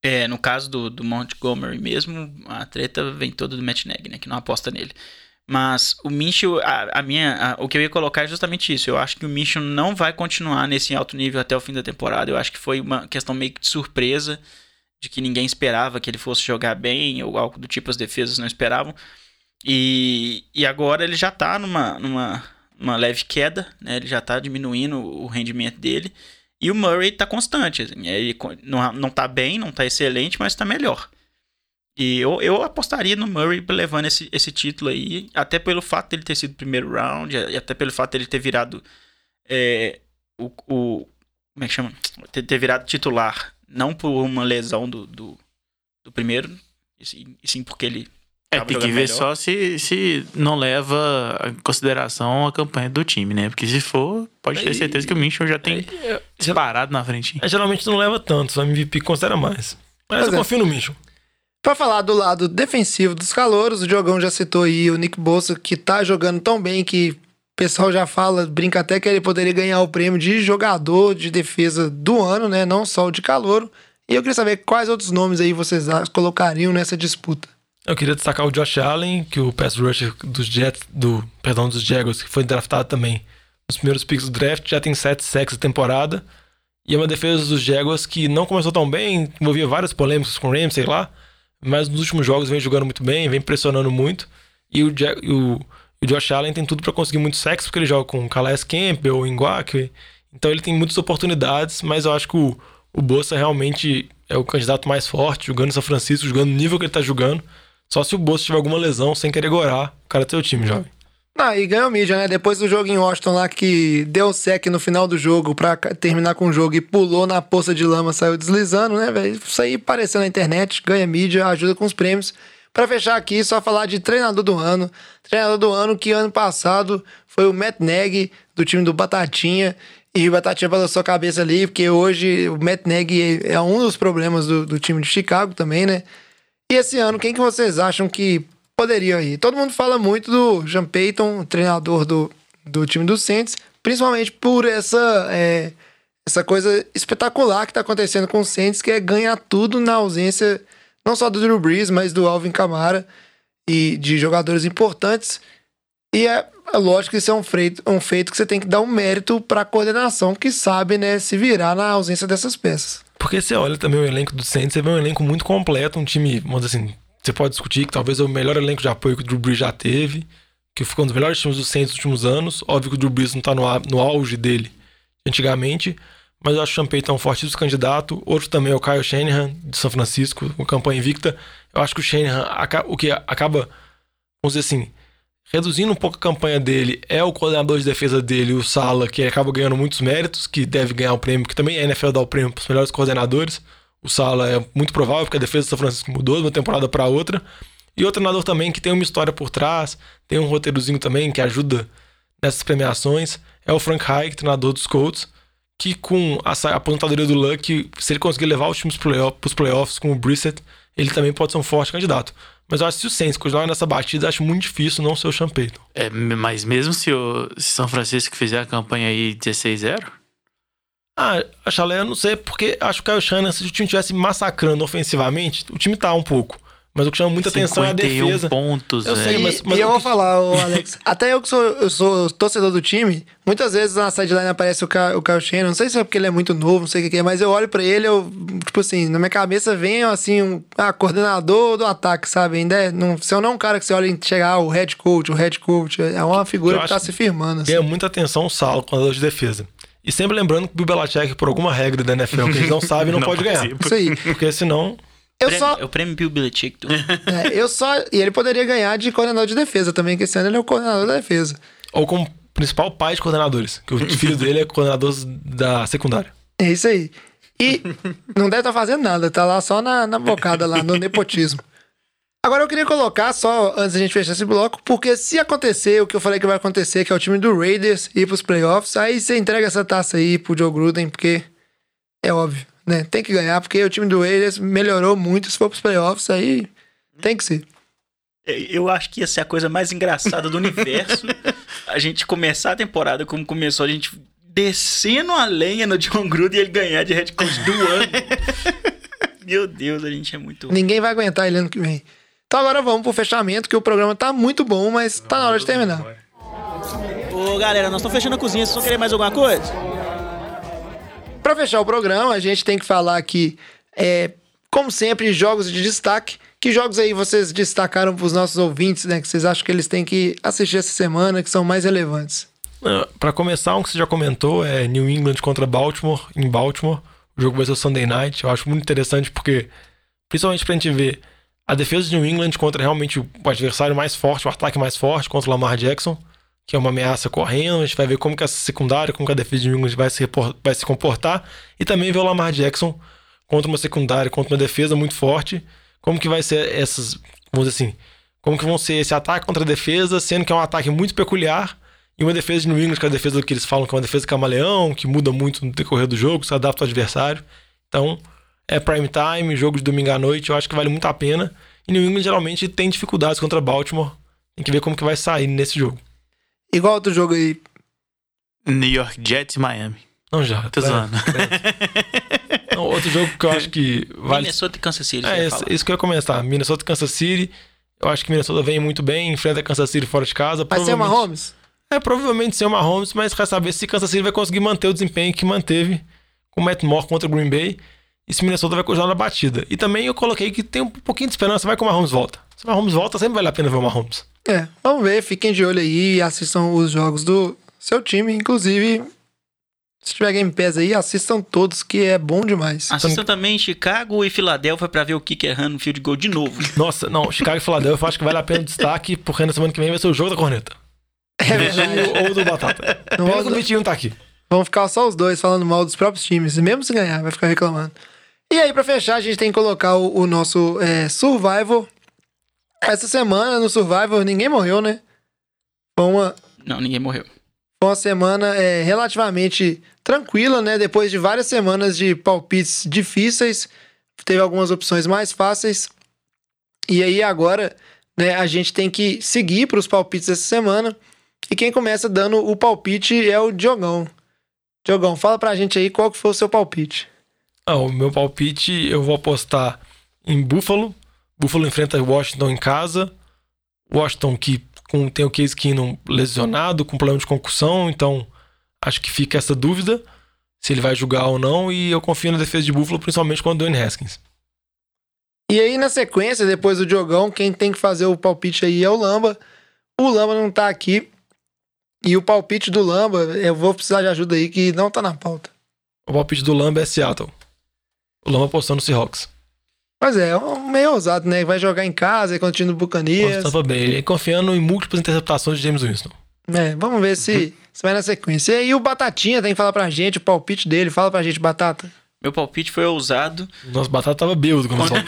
é, no caso do, do Montgomery mesmo, a treta vem toda do Matt Nagy, né? Que não aposta nele. Mas o Minshew, a, a minha, a- o que eu ia colocar é justamente isso. Eu acho que o Minshew não vai continuar nesse alto nível até o fim da temporada. Eu acho que foi uma questão meio que de surpresa, de que ninguém esperava que ele fosse jogar bem, ou algo do tipo as defesas não esperavam. E, e agora ele já tá numa, numa, numa leve queda, né? Ele já tá diminuindo o rendimento dele. E o Murray tá constante. Assim, ele co- não, não tá bem, não tá excelente, mas tá melhor. E eu, eu apostaria no Murray levando esse, esse título aí, até pelo fato dele ter sido primeiro round, e até pelo fato dele ter virado é, o, o. Como é que chama? Ter, ter virado titular, não por uma lesão do, do, do primeiro, e sim, e sim porque ele. É, tem que ver melhor. só se, se não leva em consideração a campanha do time, né? Porque se for, pode ter Aí- certeza que o Minchon já tem É, disparado na frente. É, geralmente não leva tanto, só MVP considera mais. Mas Pois eu é. confio no Mitchell. Pra falar do lado defensivo dos calouros, o Diogão já citou aí o Nick Bolsa, que tá jogando tão bem que o pessoal já fala, brinca até que ele poderia ganhar o prêmio de jogador de defesa do ano, né? Não só o de calouro. E eu queria saber quais outros nomes aí vocês colocariam nessa disputa. Eu queria destacar o Josh Allen, que o pass rusher dos Jets, do, perdão, dos Jaguars, que foi draftado também nos primeiros picks do draft, já tem sete sacks na temporada. E é uma defesa dos Jaguars que não começou tão bem, envolvia várias polêmicas com o Ramsey lá, mas nos últimos jogos vem jogando muito bem, vem pressionando muito. E o, Ja- o, o Josh Allen tem tudo para conseguir muito sexo, porque ele joga com Calais Campbell, o Ngakwe. Então ele tem muitas oportunidades, mas eu acho que o, o Bolsa realmente é o candidato mais forte, jogando em São Francisco, jogando no nível que ele tá jogando. Só se o Bolsa tiver alguma lesão, sem querer gorar, o cara tem o time, jovem. Não, e ganhou mídia, né? Depois do jogo em Washington lá que deu sec no final do jogo pra terminar com o jogo e pulou na poça de lama, saiu deslizando, né, velho? Isso aí apareceu na internet, ganha mídia, ajuda com os prêmios. Pra fechar aqui, só falar de treinador do ano. Treinador do ano que ano passado foi o Matt do time do Batatinha. E o Batatinha balançou a cabeça ali, porque hoje o Matt é um dos problemas do, do time de Chicago também, né? E esse ano, quem que vocês acham que poderia ir? Todo mundo fala muito do Jean Payton, treinador do, do time do Saints, principalmente por essa, é, essa coisa espetacular que tá acontecendo com o Saints, que é ganhar tudo na ausência não só do Drew Brees, mas do Alvin Kamara e de jogadores importantes. E é, é lógico que isso é um feito, um feito que você tem que dar um mérito para a coordenação que sabe né, se virar na ausência dessas peças. Porque você olha também o elenco do Saints, você vê um elenco muito completo, um time, vamos dizer assim, você pode discutir que talvez é o melhor elenco de apoio que o Drew Brees já teve, que ficou um dos melhores times do Saints nos últimos anos. Óbvio que o Drew Brees não tá no, no auge dele antigamente, mas eu acho o Sean Payton um fortíssimo candidato. Outro também é o Kyle Shanahan, de São Francisco, com campanha invicta. Eu acho que o Shanahan, o que acaba, vamos dizer assim, reduzindo um pouco a campanha dele é o coordenador de defesa dele, o Sala, que acaba ganhando muitos méritos, que deve ganhar o prêmio, que também a NFL dá o prêmio para os melhores coordenadores. O Sala é muito provável, porque a defesa do São Francisco mudou de uma temporada para outra. E outro treinador também que tem uma história por trás, tem um roteirozinho também que ajuda nessas premiações, é o Frank Reich, treinador dos Colts, que com a aposentadoria do Luck, se ele conseguir levar os times para os playoffs com o Brissett, ele também pode ser um forte candidato. Mas eu acho que se o Saints continuar nessa batida, acho muito difícil não ser o Payton. É, mas mesmo se o se São Francisco fizer a campanha aí 16-0, Ah, a Chalé, eu não sei, porque acho que o Kyle Shanahan, se o time estivesse massacrando ofensivamente, o time tá um pouco. Mas o que chama muita atenção é a 51 defesa. pontos, Eu sei, velho. mas- e eu vou que- falar, ô Alex, até eu que sou, eu sou torcedor do time, muitas vezes na sideline aparece o, Ka- o Kyle Shannon, não sei se é porque ele é muito novo, não sei o que que é, mas eu olho pra ele, eu, tipo assim, na minha cabeça vem assim, um ah, coordenador do ataque, sabe? Ainda é, não, se eu não é um cara que você olha e chegar, ah, o head coach, o head coach, é uma figura Eu que tá se firmando. Assim. Ganha muita atenção o Salo, coordenador de defesa. E sempre lembrando que o Bill Belichick, por alguma regra da NFL que a gente não sabe, não, Não pode ganhar. participa. Isso aí. Porque senão. Eu Prêmio- só, É o prêmio Bill Belichick. do- é, eu só. E ele poderia ganhar de coordenador de defesa também, que esse ano ele é o coordenador da defesa. Ou como principal pai de coordenadores. Que o filho dele é coordenador da secundária. É isso aí. E não deve estar fazendo nada, tá lá só na, na bocada, lá no nepotismo. Agora eu queria colocar, só antes da gente fechar esse bloco, porque se acontecer o que eu falei que vai acontecer, que é o time do Raiders ir pros playoffs, aí você entrega essa taça aí pro Joe Gruden, porque é óbvio, né? Tem que ganhar, porque o time do Raiders melhorou muito, se for pros playoffs, aí tem que ser. Eu acho que ia ser a coisa mais engraçada do universo. a gente começar a temporada como começou, a gente descendo a lenha no John Gruden e ele ganhar de head coach do ano. Meu Deus, a gente é muito. Ninguém vai aguentar ele ano que vem. Então agora vamos pro fechamento, que o programa tá muito bom, mas tá na hora de terminar. Ô, galera, nós estamos fechando a cozinha. Vocês vão querer mais alguma coisa? Pra fechar o programa, a gente tem que falar aqui, é, como sempre, jogos de destaque. Que jogos aí vocês destacaram pros nossos ouvintes, né? Que vocês acham que eles têm que assistir essa semana, que são mais relevantes? Ah, Pra começar, um que você já comentou é New England contra Baltimore, em Baltimore. O jogo vai ser Sunday Night. Eu acho muito interessante porque, principalmente pra gente ver a defesa de New England contra realmente o adversário mais forte, o ataque mais forte contra o Lamar Jackson, que é uma ameaça correndo. A gente vai ver como que essa secundária, como que a defesa de New England vai se, vai se comportar. E também ver o Lamar Jackson contra uma secundária, contra uma defesa muito forte. Como que vai ser essas, vamos dizer assim, como que vão ser esse ataque contra a defesa, sendo que é um ataque muito peculiar e uma defesa de New England, que é a defesa que eles falam que é uma defesa camaleão, que muda muito no decorrer do jogo, se adapta ao adversário. Então, é prime time, jogo de domingo à noite, eu acho que vale muito a pena. E New England geralmente tem dificuldades contra Baltimore. Tem que ver como que vai sair nesse jogo. Igual outro jogo aí. New York Jets e Miami. Não já. Tô né? zoando. Não, outro jogo que eu acho que vale. Minnesota e Kansas City. É, isso, isso que eu ia comentar. Minnesota e Kansas City. Eu acho que Minnesota vem muito bem, enfrenta Kansas City fora de casa. Vai ser provavelmente- Mahomes? É, provavelmente ser o Mahomes, mas quer saber se Kansas City vai conseguir manter o desempenho que manteve com o Matt Moore contra o Green Bay. E se Minnesota vai continuar na batida. E também eu coloquei que tem um pouquinho de esperança, vai que o Mahomes volta. Se o Mahomes volta, sempre vale a pena ver o Mahomes. É, vamos ver, fiquem de olho aí e assistam os jogos do seu time. Inclusive, se tiver Game Pass aí, assistam todos, que é bom demais. Assistam também Chicago e Filadélfia pra ver o Kick errando no field goal de novo. Nossa, não, Chicago e Philadelphia eu acho que vale a pena o destaque, porque na semana que vem vai ser o jogo da corneta. É verdade. Ou do Batata. Não Pena que o Vitinho não tá aqui. Vão ficar só os dois falando mal dos próprios times, e mesmo se ganhar, vai ficar reclamando. E aí, pra fechar, a gente tem que colocar o, o nosso é, Survival. Essa semana no Survival ninguém morreu, né? Foi uma, Não, ninguém morreu. foi uma semana é, relativamente tranquila, né? Depois de várias semanas de palpites difíceis, teve algumas opções mais fáceis. E aí agora, né, a gente tem que seguir para os palpites dessa semana. E quem começa dando o palpite é o Diogão. Diogão, fala pra gente aí qual que foi o seu palpite. Ah, o meu palpite eu vou apostar em Buffalo. Buffalo enfrenta Washington em casa. Washington que com, tem o Case Keenum lesionado, com problema de concussão, então acho que fica essa dúvida se ele vai jogar ou não. E eu confio na defesa de Buffalo, principalmente com o Dwayne Haskins. E aí, na sequência, depois do Diogão, quem tem que fazer o palpite aí é o Lamba. O Lamba não tá aqui. E o palpite do Lamba, eu vou precisar de ajuda aí, que não tá na pauta. O palpite do Lamba é Seattle. O Lamba apostando no Seahawks. Mas é, é um meio ousado, né? Vai jogar em casa, é contra o time do Buccaneers. Tampa Bay. Ele confiando em múltiplas interceptações de James Winston. É, vamos ver se, se vai na sequência. E aí o Batatinha tem que falar pra gente o palpite dele. Fala pra gente, Batata. Meu palpite foi ousado. Nosso batata tava bêbado quando eu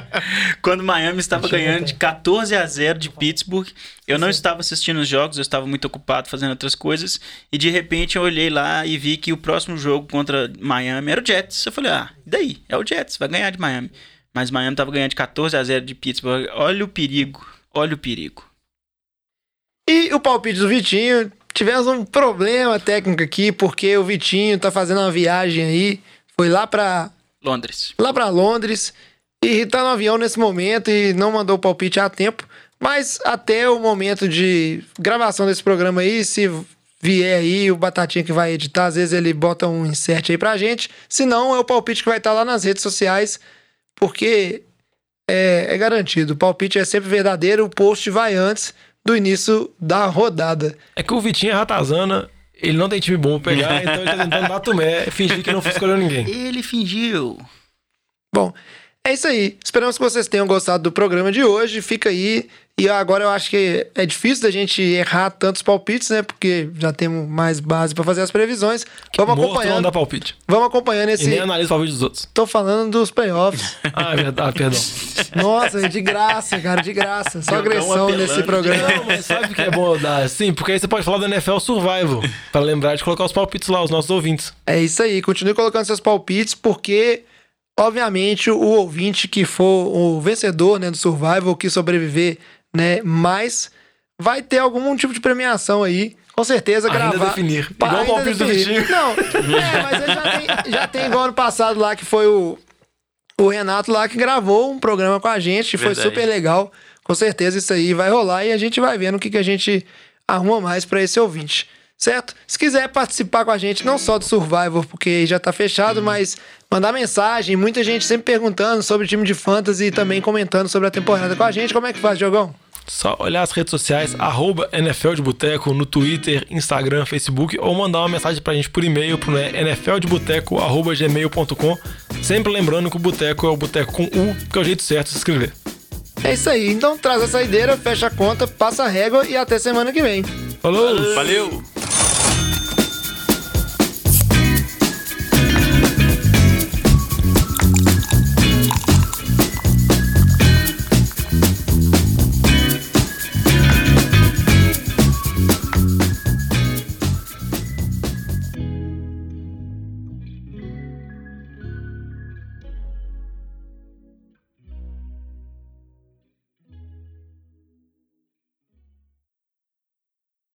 Quando Miami estava ganhando de 14 a 0 de Pittsburgh, eu não estava assistindo os jogos, eu estava muito ocupado fazendo outras coisas. E de repente eu olhei lá e vi que o próximo jogo contra Miami era o Jets. Eu falei, ah, e daí? É o Jets, vai ganhar de Miami. Mas Miami estava ganhando de 14 a 0 de Pittsburgh. Olha o perigo, olha o perigo. E o palpite do Vitinho. Tivemos um problema técnico aqui, porque o Vitinho tá fazendo uma viagem aí. Foi lá pra, Londres. lá pra Londres. E tá no avião nesse momento e não mandou o palpite a tempo. Mas até o momento de gravação desse programa aí, se vier aí o Batatinha que vai editar, às vezes ele bota um insert aí pra gente. Se não, é o palpite que vai estar lá nas redes sociais, porque é, é garantido. O palpite é sempre verdadeiro, o post vai antes do início da rodada. É que o Vitinho é ratazana, ele não tem time bom pra pegar, então ele tá tentando dar tumé, fingir que não escolheu ninguém. Ele fingiu. Bom, é isso aí. Esperamos que vocês tenham gostado do programa de hoje. Fica aí. E agora eu acho que é difícil da gente errar tantos palpites, né? Porque já temos mais base pra fazer as previsões. Vamos Morto não acompanhando. dá palpite. Vamos acompanhando E esse. nem analisa o palpite dos outros. Tô falando dos playoffs. Ah, é verdade, ah, perdão. Nossa, de graça, cara, de graça. Só Jogão agressão nesse programa. Não, mas sabe o que é bom dar? Sim, porque aí você pode falar do NFL Survival, pra lembrar de colocar os palpites lá, os nossos ouvintes. É isso aí, continue colocando seus palpites, porque, obviamente, o ouvinte que for o vencedor né, do Survival, que sobreviver né, mais, vai ter algum tipo de premiação aí. Com certeza, Ainda gravar. definir. Pa- Igual o ainda palpite do. Vitinho. Não, é, mas ele já tem, já tem igual ano passado lá, que foi o, o Renato lá que gravou um programa com a gente, foi Verdade. super legal. Com certeza isso aí vai rolar e a gente vai vendo o que, que a gente arruma mais pra esse ouvinte. Certo? Se quiser participar com a gente, não só do Survivor, porque já tá fechado, mas mandar mensagem, muita gente sempre perguntando sobre o time de fantasy e também comentando sobre a temporada com a gente. Como é que faz, Diogão? Só olhar as redes sociais, arroba NFL de Boteco, no Twitter, Instagram, Facebook, ou mandar uma mensagem pra gente por e-mail pro nfldeboteco.gmail.com. Sempre lembrando que o Boteco é o Boteco com U, que é o jeito certo de se escrever. É isso aí. Então traz a saideira, fecha a conta, passa a régua e até semana que vem. Falou! Valeu!